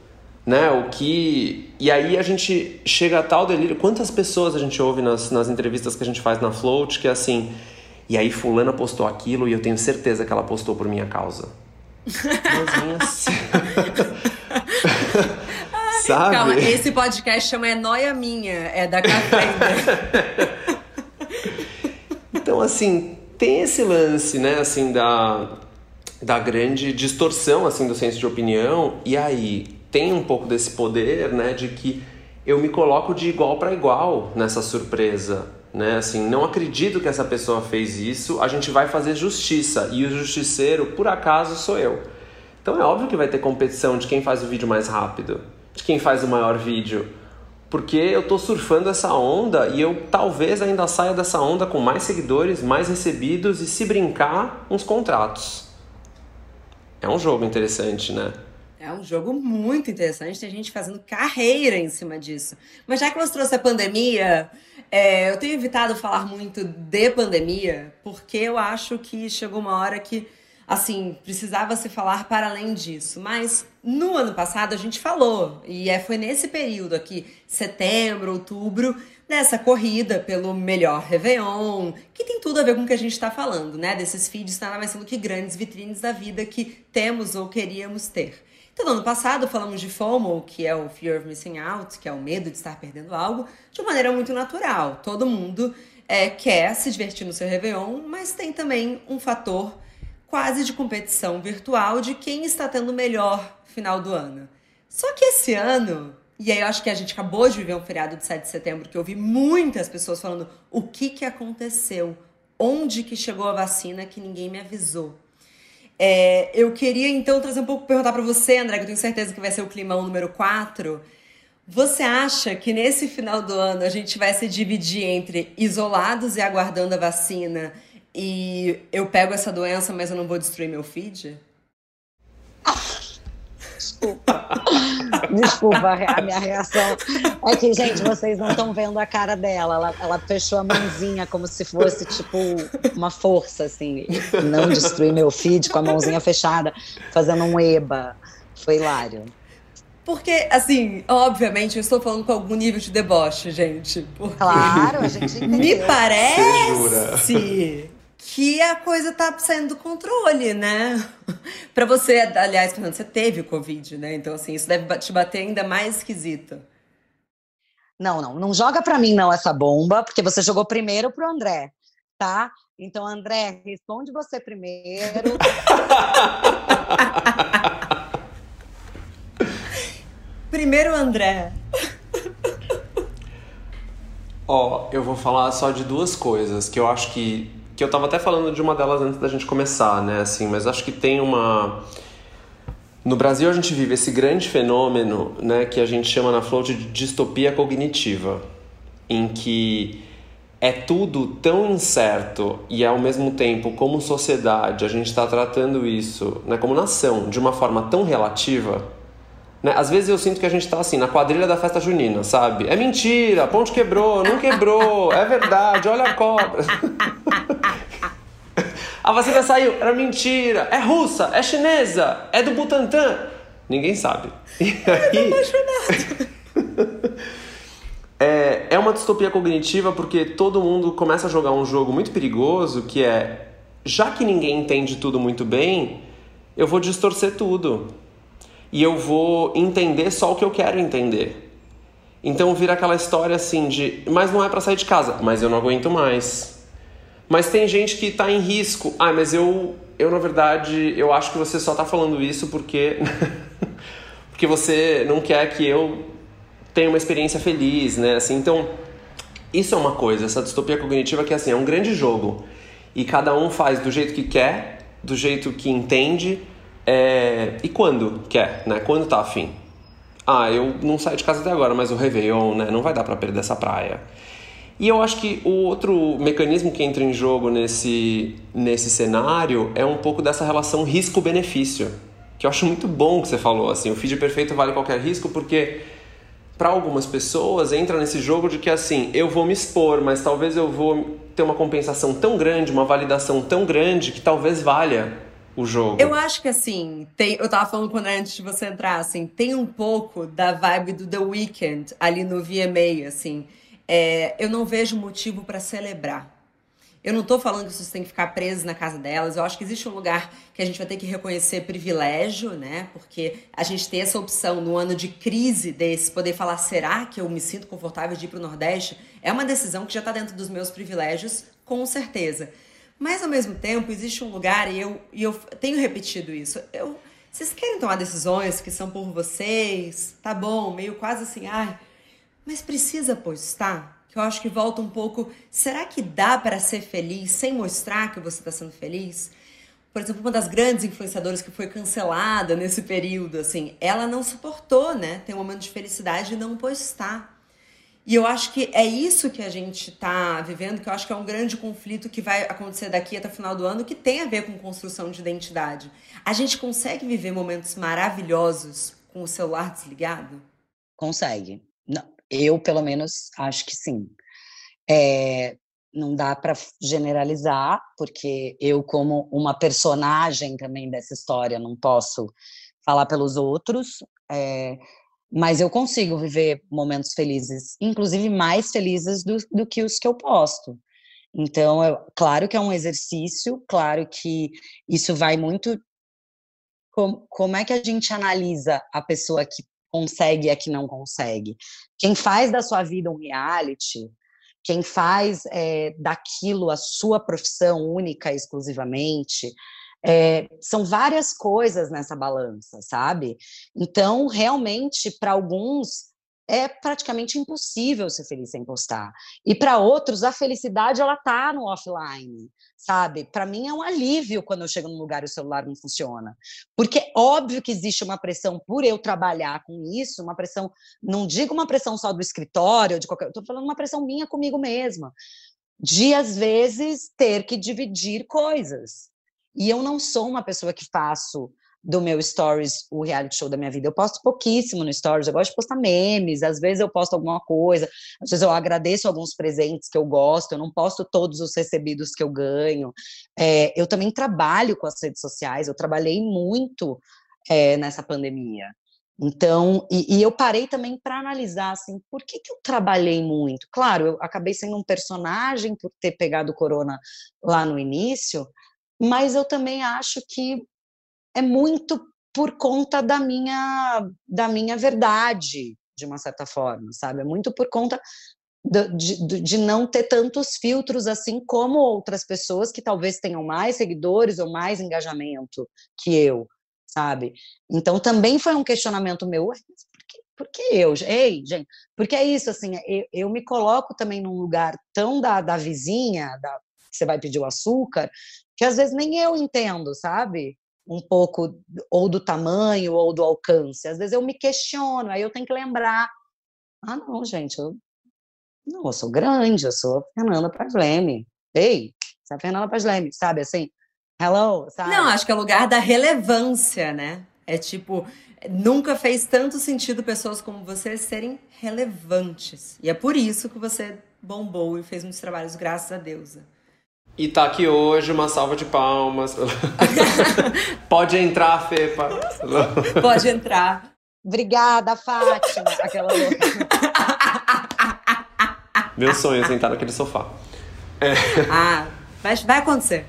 né? O que e aí a gente chega a tal delírio. Quantas pessoas a gente ouve nas, nas entrevistas que a gente faz na Float que é assim, e aí fulana postou aquilo e eu tenho certeza que ela postou por minha causa. Mas Sabe? Calma, esse podcast chama É Noia Minha, é da Café. então, assim, tem esse lance, né, assim, da, da grande distorção, assim, do senso de opinião. E aí, tem um pouco desse poder, né, de que eu me coloco de igual para igual nessa surpresa, né? Assim, não acredito que essa pessoa fez isso, a gente vai fazer justiça e o justiceiro, por acaso, sou eu. Então é óbvio que vai ter competição de quem faz o vídeo mais rápido, de quem faz o maior vídeo. Porque eu tô surfando essa onda e eu talvez ainda saia dessa onda com mais seguidores, mais recebidos e se brincar, uns contratos. É um jogo interessante, né? É um jogo muito interessante, tem gente fazendo carreira em cima disso. Mas já que você trouxe a pandemia, é, eu tenho evitado falar muito de pandemia, porque eu acho que chegou uma hora que, assim, precisava se falar para além disso. Mas no ano passado a gente falou, e é, foi nesse período aqui, setembro, outubro, dessa corrida pelo melhor Réveillon, que tem tudo a ver com o que a gente está falando, né? Desses feeds nada mais sendo que grandes vitrines da vida que temos ou queríamos ter. Então, no ano passado, falamos de FOMO, que é o Fear of Missing Out, que é o medo de estar perdendo algo, de uma maneira muito natural. Todo mundo é, quer se divertir no seu Réveillon, mas tem também um fator quase de competição virtual de quem está tendo o melhor final do ano. Só que esse ano, e aí eu acho que a gente acabou de viver um feriado de 7 de setembro, que eu vi muitas pessoas falando o que, que aconteceu, onde que chegou a vacina que ninguém me avisou. É, eu queria então trazer um pouco, perguntar para você, André, que eu tenho certeza que vai ser o climão número 4. Você acha que nesse final do ano a gente vai se dividir entre isolados e aguardando a vacina e eu pego essa doença, mas eu não vou destruir meu feed? Desculpa. Desculpa, a minha reação é que, gente, vocês não estão vendo a cara dela. Ela, ela fechou a mãozinha como se fosse, tipo, uma força, assim. Não destruir meu feed com a mãozinha fechada, fazendo um eba. Foi hilário. Porque, assim, obviamente, eu estou falando com algum nível de deboche, gente. Claro, a gente entendeu. Me parece que a coisa tá saindo do controle, né? para você, aliás, Fernando, você teve Covid, né? Então, assim, isso deve te bater ainda mais esquisito. Não, não, não joga para mim não essa bomba, porque você jogou primeiro pro André, tá? Então, André, responde você primeiro. primeiro, André. Ó, oh, eu vou falar só de duas coisas que eu acho que que eu estava até falando de uma delas antes da gente começar, né? Assim, mas acho que tem uma no Brasil a gente vive esse grande fenômeno, né, que a gente chama na float de distopia cognitiva, em que é tudo tão incerto e ao mesmo tempo, como sociedade, a gente está tratando isso, né, como nação, de uma forma tão relativa. Né? Às vezes eu sinto que a gente está assim, na quadrilha da festa junina, sabe? É mentira, a ponte quebrou, não quebrou, é verdade, olha a cobra. A vacina saiu, era mentira, é russa, é chinesa, é do Butantan. Ninguém sabe. E aí... é, é uma distopia cognitiva porque todo mundo começa a jogar um jogo muito perigoso que é já que ninguém entende tudo muito bem, eu vou distorcer tudo. E eu vou entender só o que eu quero entender. Então vira aquela história assim de, mas não é para sair de casa, mas eu não aguento mais. Mas tem gente que está em risco. Ah, mas eu, eu na verdade, eu acho que você só está falando isso porque porque você não quer que eu tenha uma experiência feliz, né? Assim, então isso é uma coisa, essa distopia cognitiva que assim, é um grande jogo e cada um faz do jeito que quer, do jeito que entende é... e quando quer, né? Quando tá afim. Ah, eu não saio de casa até agora, mas o Réveillon, né? Não vai dar para perder essa praia. E eu acho que o outro mecanismo que entra em jogo nesse, nesse cenário é um pouco dessa relação risco-benefício, que eu acho muito bom que você falou, assim, o feed perfeito vale qualquer risco, porque para algumas pessoas entra nesse jogo de que assim, eu vou me expor, mas talvez eu vou ter uma compensação tão grande, uma validação tão grande que talvez valha o jogo. Eu acho que assim, tem, eu tava falando quando antes de você entrar, assim, tem um pouco da vibe do The Weeknd ali no VMA, assim é, eu não vejo motivo para celebrar. Eu não estou falando que vocês têm que ficar presos na casa delas. Eu acho que existe um lugar que a gente vai ter que reconhecer privilégio, né? Porque a gente tem essa opção no ano de crise desse, poder falar: será que eu me sinto confortável de ir para o Nordeste? É uma decisão que já está dentro dos meus privilégios, com certeza. Mas ao mesmo tempo, existe um lugar, e eu, e eu tenho repetido isso. Eu, vocês querem tomar decisões que são por vocês? Tá bom, meio quase assim, ai. Mas precisa postar? Que eu acho que volta um pouco. Será que dá para ser feliz sem mostrar que você está sendo feliz? Por exemplo, uma das grandes influenciadoras que foi cancelada nesse período, assim, ela não suportou, né? Ter um momento de felicidade e não postar. E eu acho que é isso que a gente está vivendo, que eu acho que é um grande conflito que vai acontecer daqui até o final do ano, que tem a ver com construção de identidade. A gente consegue viver momentos maravilhosos com o celular desligado? Consegue. Não, eu, pelo menos, acho que sim. É, não dá para generalizar, porque eu, como uma personagem também dessa história, não posso falar pelos outros, é, mas eu consigo viver momentos felizes, inclusive mais felizes do, do que os que eu posto. Então, claro que é um exercício, claro que isso vai muito. Como, como é que a gente analisa a pessoa que consegue e a que não consegue. Quem faz da sua vida um reality, quem faz é, daquilo a sua profissão única exclusivamente, é, são várias coisas nessa balança, sabe? Então, realmente, para alguns, é praticamente impossível ser feliz sem postar. E para outros, a felicidade ela tá no offline, sabe? Para mim é um alívio quando eu chego num lugar e o celular não funciona. Porque é óbvio que existe uma pressão por eu trabalhar com isso, uma pressão, não digo uma pressão só do escritório, de qualquer, tô falando uma pressão minha comigo mesma, de às vezes ter que dividir coisas. E eu não sou uma pessoa que faço do meu stories o reality show da minha vida. Eu posto pouquíssimo no stories, eu gosto de postar memes, às vezes eu posto alguma coisa, às vezes eu agradeço alguns presentes que eu gosto, eu não posto todos os recebidos que eu ganho. É, eu também trabalho com as redes sociais, eu trabalhei muito é, nessa pandemia. Então, e, e eu parei também para analisar assim, por que, que eu trabalhei muito? Claro, eu acabei sendo um personagem por ter pegado corona lá no início, mas eu também acho que é muito por conta da minha da minha verdade, de uma certa forma, sabe? É muito por conta de, de, não ter tantos filtros assim como outras pessoas que talvez tenham mais seguidores ou mais engajamento que eu, sabe? Então também foi um questionamento meu, por que, por que eu? Ei, gente, porque é isso, assim, eu, eu me coloco também num lugar tão da, da vizinha, da, você vai pedir o açúcar, que às vezes nem eu entendo, sabe? um pouco ou do tamanho ou do alcance. Às vezes eu me questiono, aí eu tenho que lembrar. Ah, não, gente, eu não, eu sou grande, eu sou Fernanda Pasleme. Ei, você é a Fernanda Pasleme, sabe assim? Hello, sabe? Não, acho que é o lugar da relevância, né? É tipo, nunca fez tanto sentido pessoas como você serem relevantes. E é por isso que você bombou e fez muitos trabalhos, graças a Deus. E tá aqui hoje, uma salva de palmas. Pode entrar, Fepa. Pode entrar. Obrigada, Fátima. Aquela Meu sonho é sentar naquele sofá. É. Ah, vai, vai acontecer.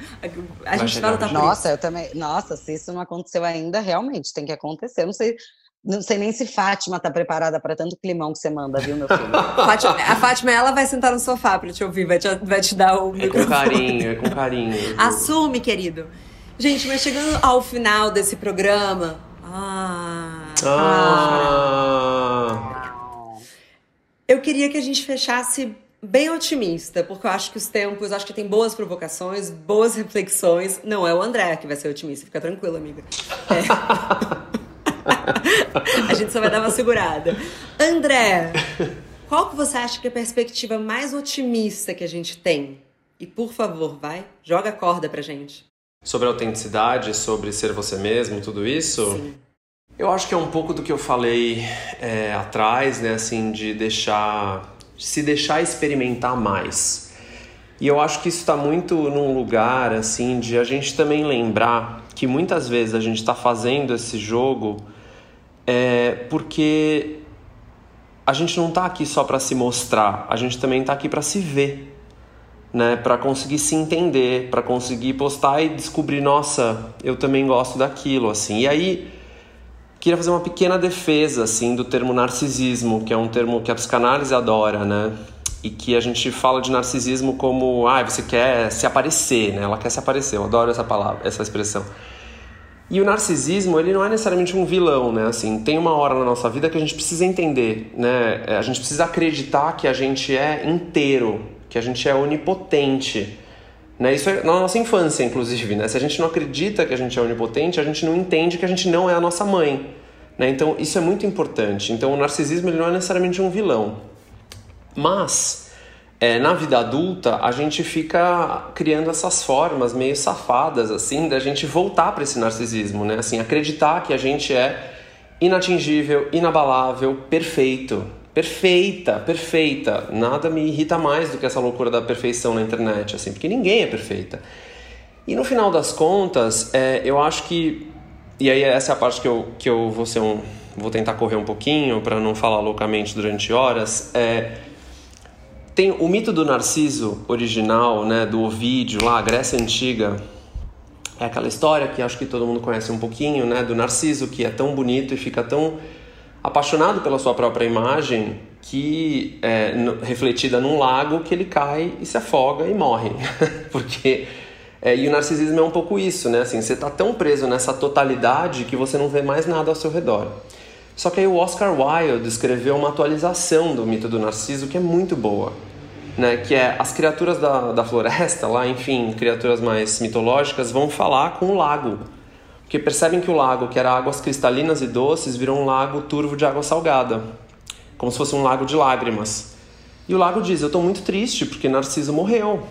A gente vai lutar por Nossa, eu também. Nossa, se isso não aconteceu ainda, realmente tem que acontecer. Eu não sei não sei nem se Fátima tá preparada para tanto climão que você manda, viu, meu filho? Fátima, a Fátima, ela vai sentar no sofá para te ouvir, vai te, vai te dar o é microfone. com carinho, é com carinho. Assume, querido. Gente, mas chegando ao final desse programa... Ah, ah, eu queria que a gente fechasse bem otimista, porque eu acho que os tempos, acho que tem boas provocações, boas reflexões. Não é o André que vai ser otimista, fica tranquila, amiga. É. a gente só vai dar uma segurada. André, qual que você acha que é a perspectiva mais otimista que a gente tem? E por favor, vai, joga a corda pra gente. Sobre autenticidade, sobre ser você mesmo, tudo isso? Sim. Eu acho que é um pouco do que eu falei é, atrás, né? Assim, de deixar. De se deixar experimentar mais. E eu acho que isso está muito num lugar, assim, de a gente também lembrar que muitas vezes a gente está fazendo esse jogo é porque a gente não está aqui só para se mostrar, a gente também está aqui para se ver, né? Para conseguir se entender, para conseguir postar e descobrir, nossa, eu também gosto daquilo, assim. E aí queria fazer uma pequena defesa, assim, do termo narcisismo, que é um termo que a psicanálise adora, né? E que a gente fala de narcisismo como, ah, você quer se aparecer, né? Ela quer se aparecer. Eu adoro essa palavra, essa expressão. E o narcisismo, ele não é necessariamente um vilão, né? Assim, tem uma hora na nossa vida que a gente precisa entender, né? É, a gente precisa acreditar que a gente é inteiro, que a gente é onipotente. Né? Isso é na nossa infância, inclusive, né? Se a gente não acredita que a gente é onipotente, a gente não entende que a gente não é a nossa mãe. Né? Então, isso é muito importante. Então, o narcisismo ele não é necessariamente um vilão. Mas é, na vida adulta a gente fica criando essas formas meio safadas assim da gente voltar para esse narcisismo, né? Assim, acreditar que a gente é inatingível, inabalável, perfeito, perfeita, perfeita. Nada me irrita mais do que essa loucura da perfeição na internet, assim, porque ninguém é perfeita. E no final das contas, é, eu acho que e aí essa é a parte que eu que eu vou ser um vou tentar correr um pouquinho para não falar loucamente durante horas. É, tem o mito do Narciso original, né, do Ovídio lá, Grécia Antiga. É aquela história que acho que todo mundo conhece um pouquinho, né, do Narciso que é tão bonito e fica tão apaixonado pela sua própria imagem que é refletida num lago que ele cai e se afoga e morre, porque é, e o narcisismo é um pouco isso, né? Assim, você está tão preso nessa totalidade que você não vê mais nada ao seu redor. Só que aí o Oscar Wilde escreveu uma atualização do mito do Narciso que é muito boa. Né, que é as criaturas da, da floresta lá, enfim, criaturas mais mitológicas, vão falar com o lago. Porque percebem que o lago, que era águas cristalinas e doces, virou um lago turvo de água salgada, como se fosse um lago de lágrimas. E o lago diz: Eu estou muito triste porque Narciso morreu.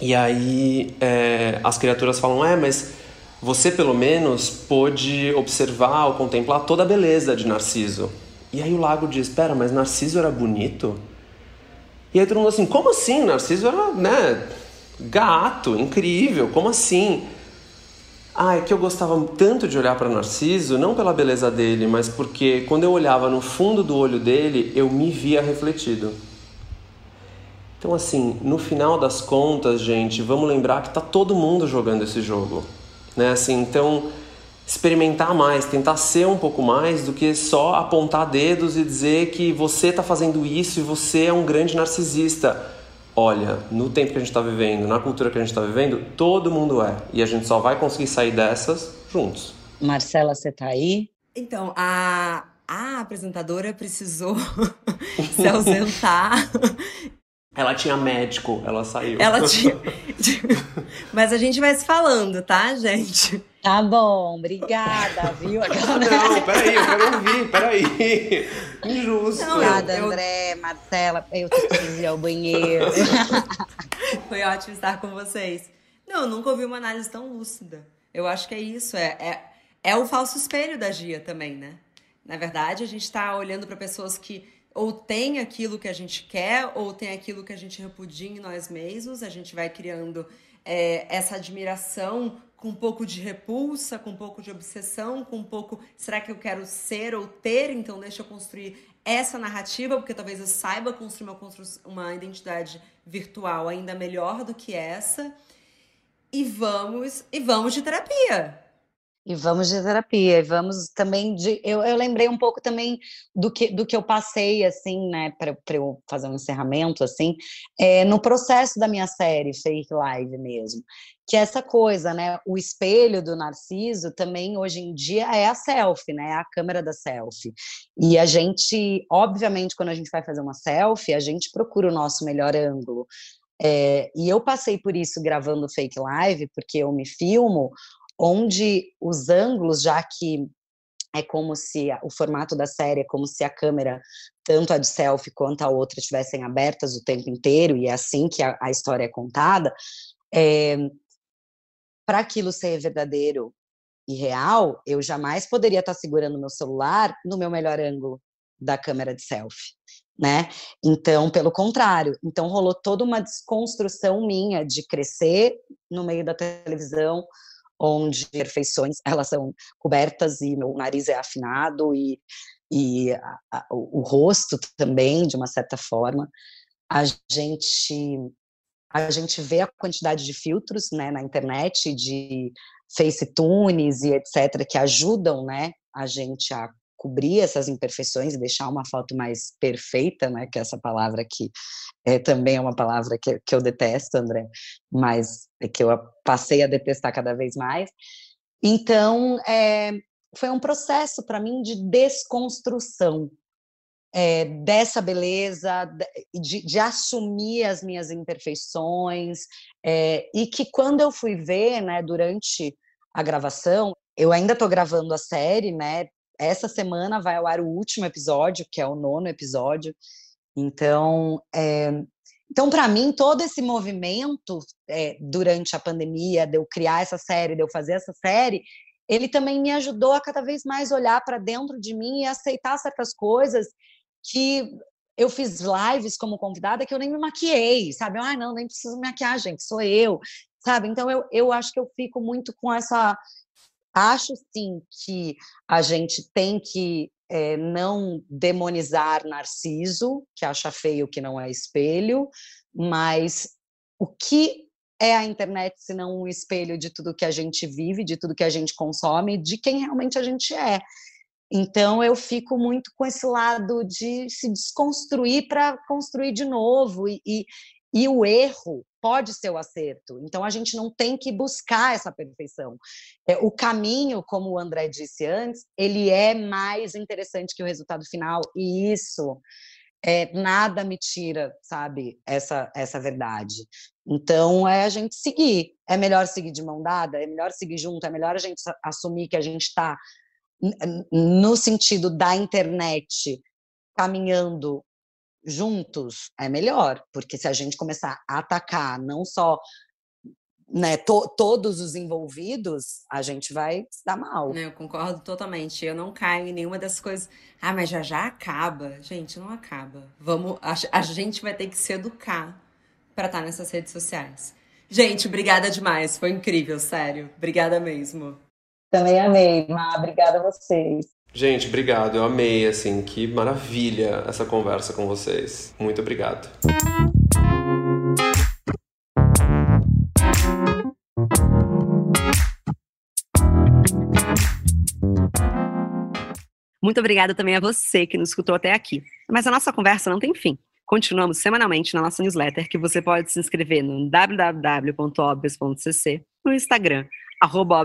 E aí é, as criaturas falam: É, mas você pelo menos pôde observar ou contemplar toda a beleza de Narciso. E aí o lago diz: Espera, mas Narciso era bonito? E aí todo mundo assim: Como assim? Narciso era, né? Gato, incrível, como assim? Ah, é que eu gostava tanto de olhar para Narciso, não pela beleza dele, mas porque quando eu olhava no fundo do olho dele, eu me via refletido. Então, assim, no final das contas, gente, vamos lembrar que tá todo mundo jogando esse jogo né? Assim, então experimentar mais, tentar ser um pouco mais do que só apontar dedos e dizer que você está fazendo isso e você é um grande narcisista. Olha, no tempo que a gente está vivendo, na cultura que a gente está vivendo, todo mundo é. E a gente só vai conseguir sair dessas juntos. Marcela, você tá aí? Então, a, a apresentadora precisou se ausentar ela tinha médico, ela saiu. Ela tinha. Mas a gente vai se falando, tá, gente? Tá bom, obrigada, viu? Não, peraí, eu quero ouvir, peraí. Injusto. Não, obrigada, eu... André, Marcela, eu tenho que ir ao banheiro. Foi ótimo estar com vocês. Não, eu nunca ouvi uma análise tão lúcida. Eu acho que é isso, é, é, é o falso espelho da Gia também, né? Na verdade, a gente está olhando para pessoas que ou tem aquilo que a gente quer, ou tem aquilo que a gente repudia em nós mesmos, a gente vai criando é, essa admiração com um pouco de repulsa, com um pouco de obsessão, com um pouco, será que eu quero ser ou ter? Então deixa eu construir essa narrativa, porque talvez eu saiba construir uma, uma identidade virtual ainda melhor do que essa. E vamos, e vamos de terapia. E vamos de terapia, e vamos também de. Eu, eu lembrei um pouco também do que, do que eu passei, assim, né, para eu fazer um encerramento, assim, é, no processo da minha série Fake Live mesmo. Que é essa coisa, né? O espelho do Narciso também hoje em dia é a selfie, né? É a câmera da selfie. E a gente, obviamente, quando a gente vai fazer uma selfie, a gente procura o nosso melhor ângulo. É, e eu passei por isso gravando fake live, porque eu me filmo onde os ângulos, já que é como se o formato da série é como se a câmera, tanto a de selfie quanto a outra, estivessem abertas o tempo inteiro, e é assim que a, a história é contada. É, Para aquilo ser verdadeiro e real, eu jamais poderia estar segurando meu celular no meu melhor ângulo da câmera de selfie, né? Então, pelo contrário, então rolou toda uma desconstrução minha de crescer no meio da televisão, onde perfeições elas são cobertas e meu nariz é afinado e, e a, a, o, o rosto também de uma certa forma. A gente a gente vê a quantidade de filtros né, na internet de FaceTunes e etc que ajudam né a gente a cobrir essas imperfeições e deixar uma foto mais perfeita, né, que é essa palavra que é, também é uma palavra que, que eu detesto, André, mas é que eu passei a detestar cada vez mais. Então, é, foi um processo para mim de desconstrução é, dessa beleza, de, de, assumir as minhas imperfeições, é, e que quando eu fui ver, né, durante a gravação, eu ainda estou gravando a série, né, essa semana vai ao ar o último episódio, que é o nono episódio. Então, é, então para mim, todo esse movimento é, durante a pandemia, de eu criar essa série, de eu fazer essa série, ele também me ajudou a cada vez mais olhar para dentro de mim e aceitar certas coisas que eu fiz lives como convidada que eu nem me maquiei, sabe? Ah, não, nem preciso me maquiar, gente, sou eu, sabe? Então eu, eu acho que eu fico muito com essa Acho sim que a gente tem que é, não demonizar Narciso, que acha feio que não é espelho, mas o que é a internet se não um espelho de tudo que a gente vive, de tudo que a gente consome, de quem realmente a gente é. Então eu fico muito com esse lado de se desconstruir para construir de novo e, e, e o erro pode ser o acerto. Então a gente não tem que buscar essa perfeição. É, o caminho, como o André disse antes, ele é mais interessante que o resultado final. E isso é, nada me tira, sabe, essa, essa verdade. Então, é a gente seguir. É melhor seguir de mão dada, é melhor seguir junto, é melhor a gente assumir que a gente está no sentido da internet caminhando juntos, é melhor, porque se a gente começar a atacar não só né, to, todos os envolvidos, a gente vai se dar mal. Eu concordo totalmente. Eu não caio em nenhuma dessas coisas. Ah, mas já já acaba. Gente, não acaba. Vamos, a, a gente vai ter que se educar para estar tá nessas redes sociais. Gente, obrigada demais. Foi incrível, sério. Obrigada mesmo. Também amei, Má. Obrigada a vocês. Gente, obrigado. Eu amei, assim, que maravilha essa conversa com vocês. Muito obrigado. Muito obrigada também a você que nos escutou até aqui. Mas a nossa conversa não tem fim. Continuamos semanalmente na nossa newsletter, que você pode se inscrever no www.obvious.cc, no Instagram, arroba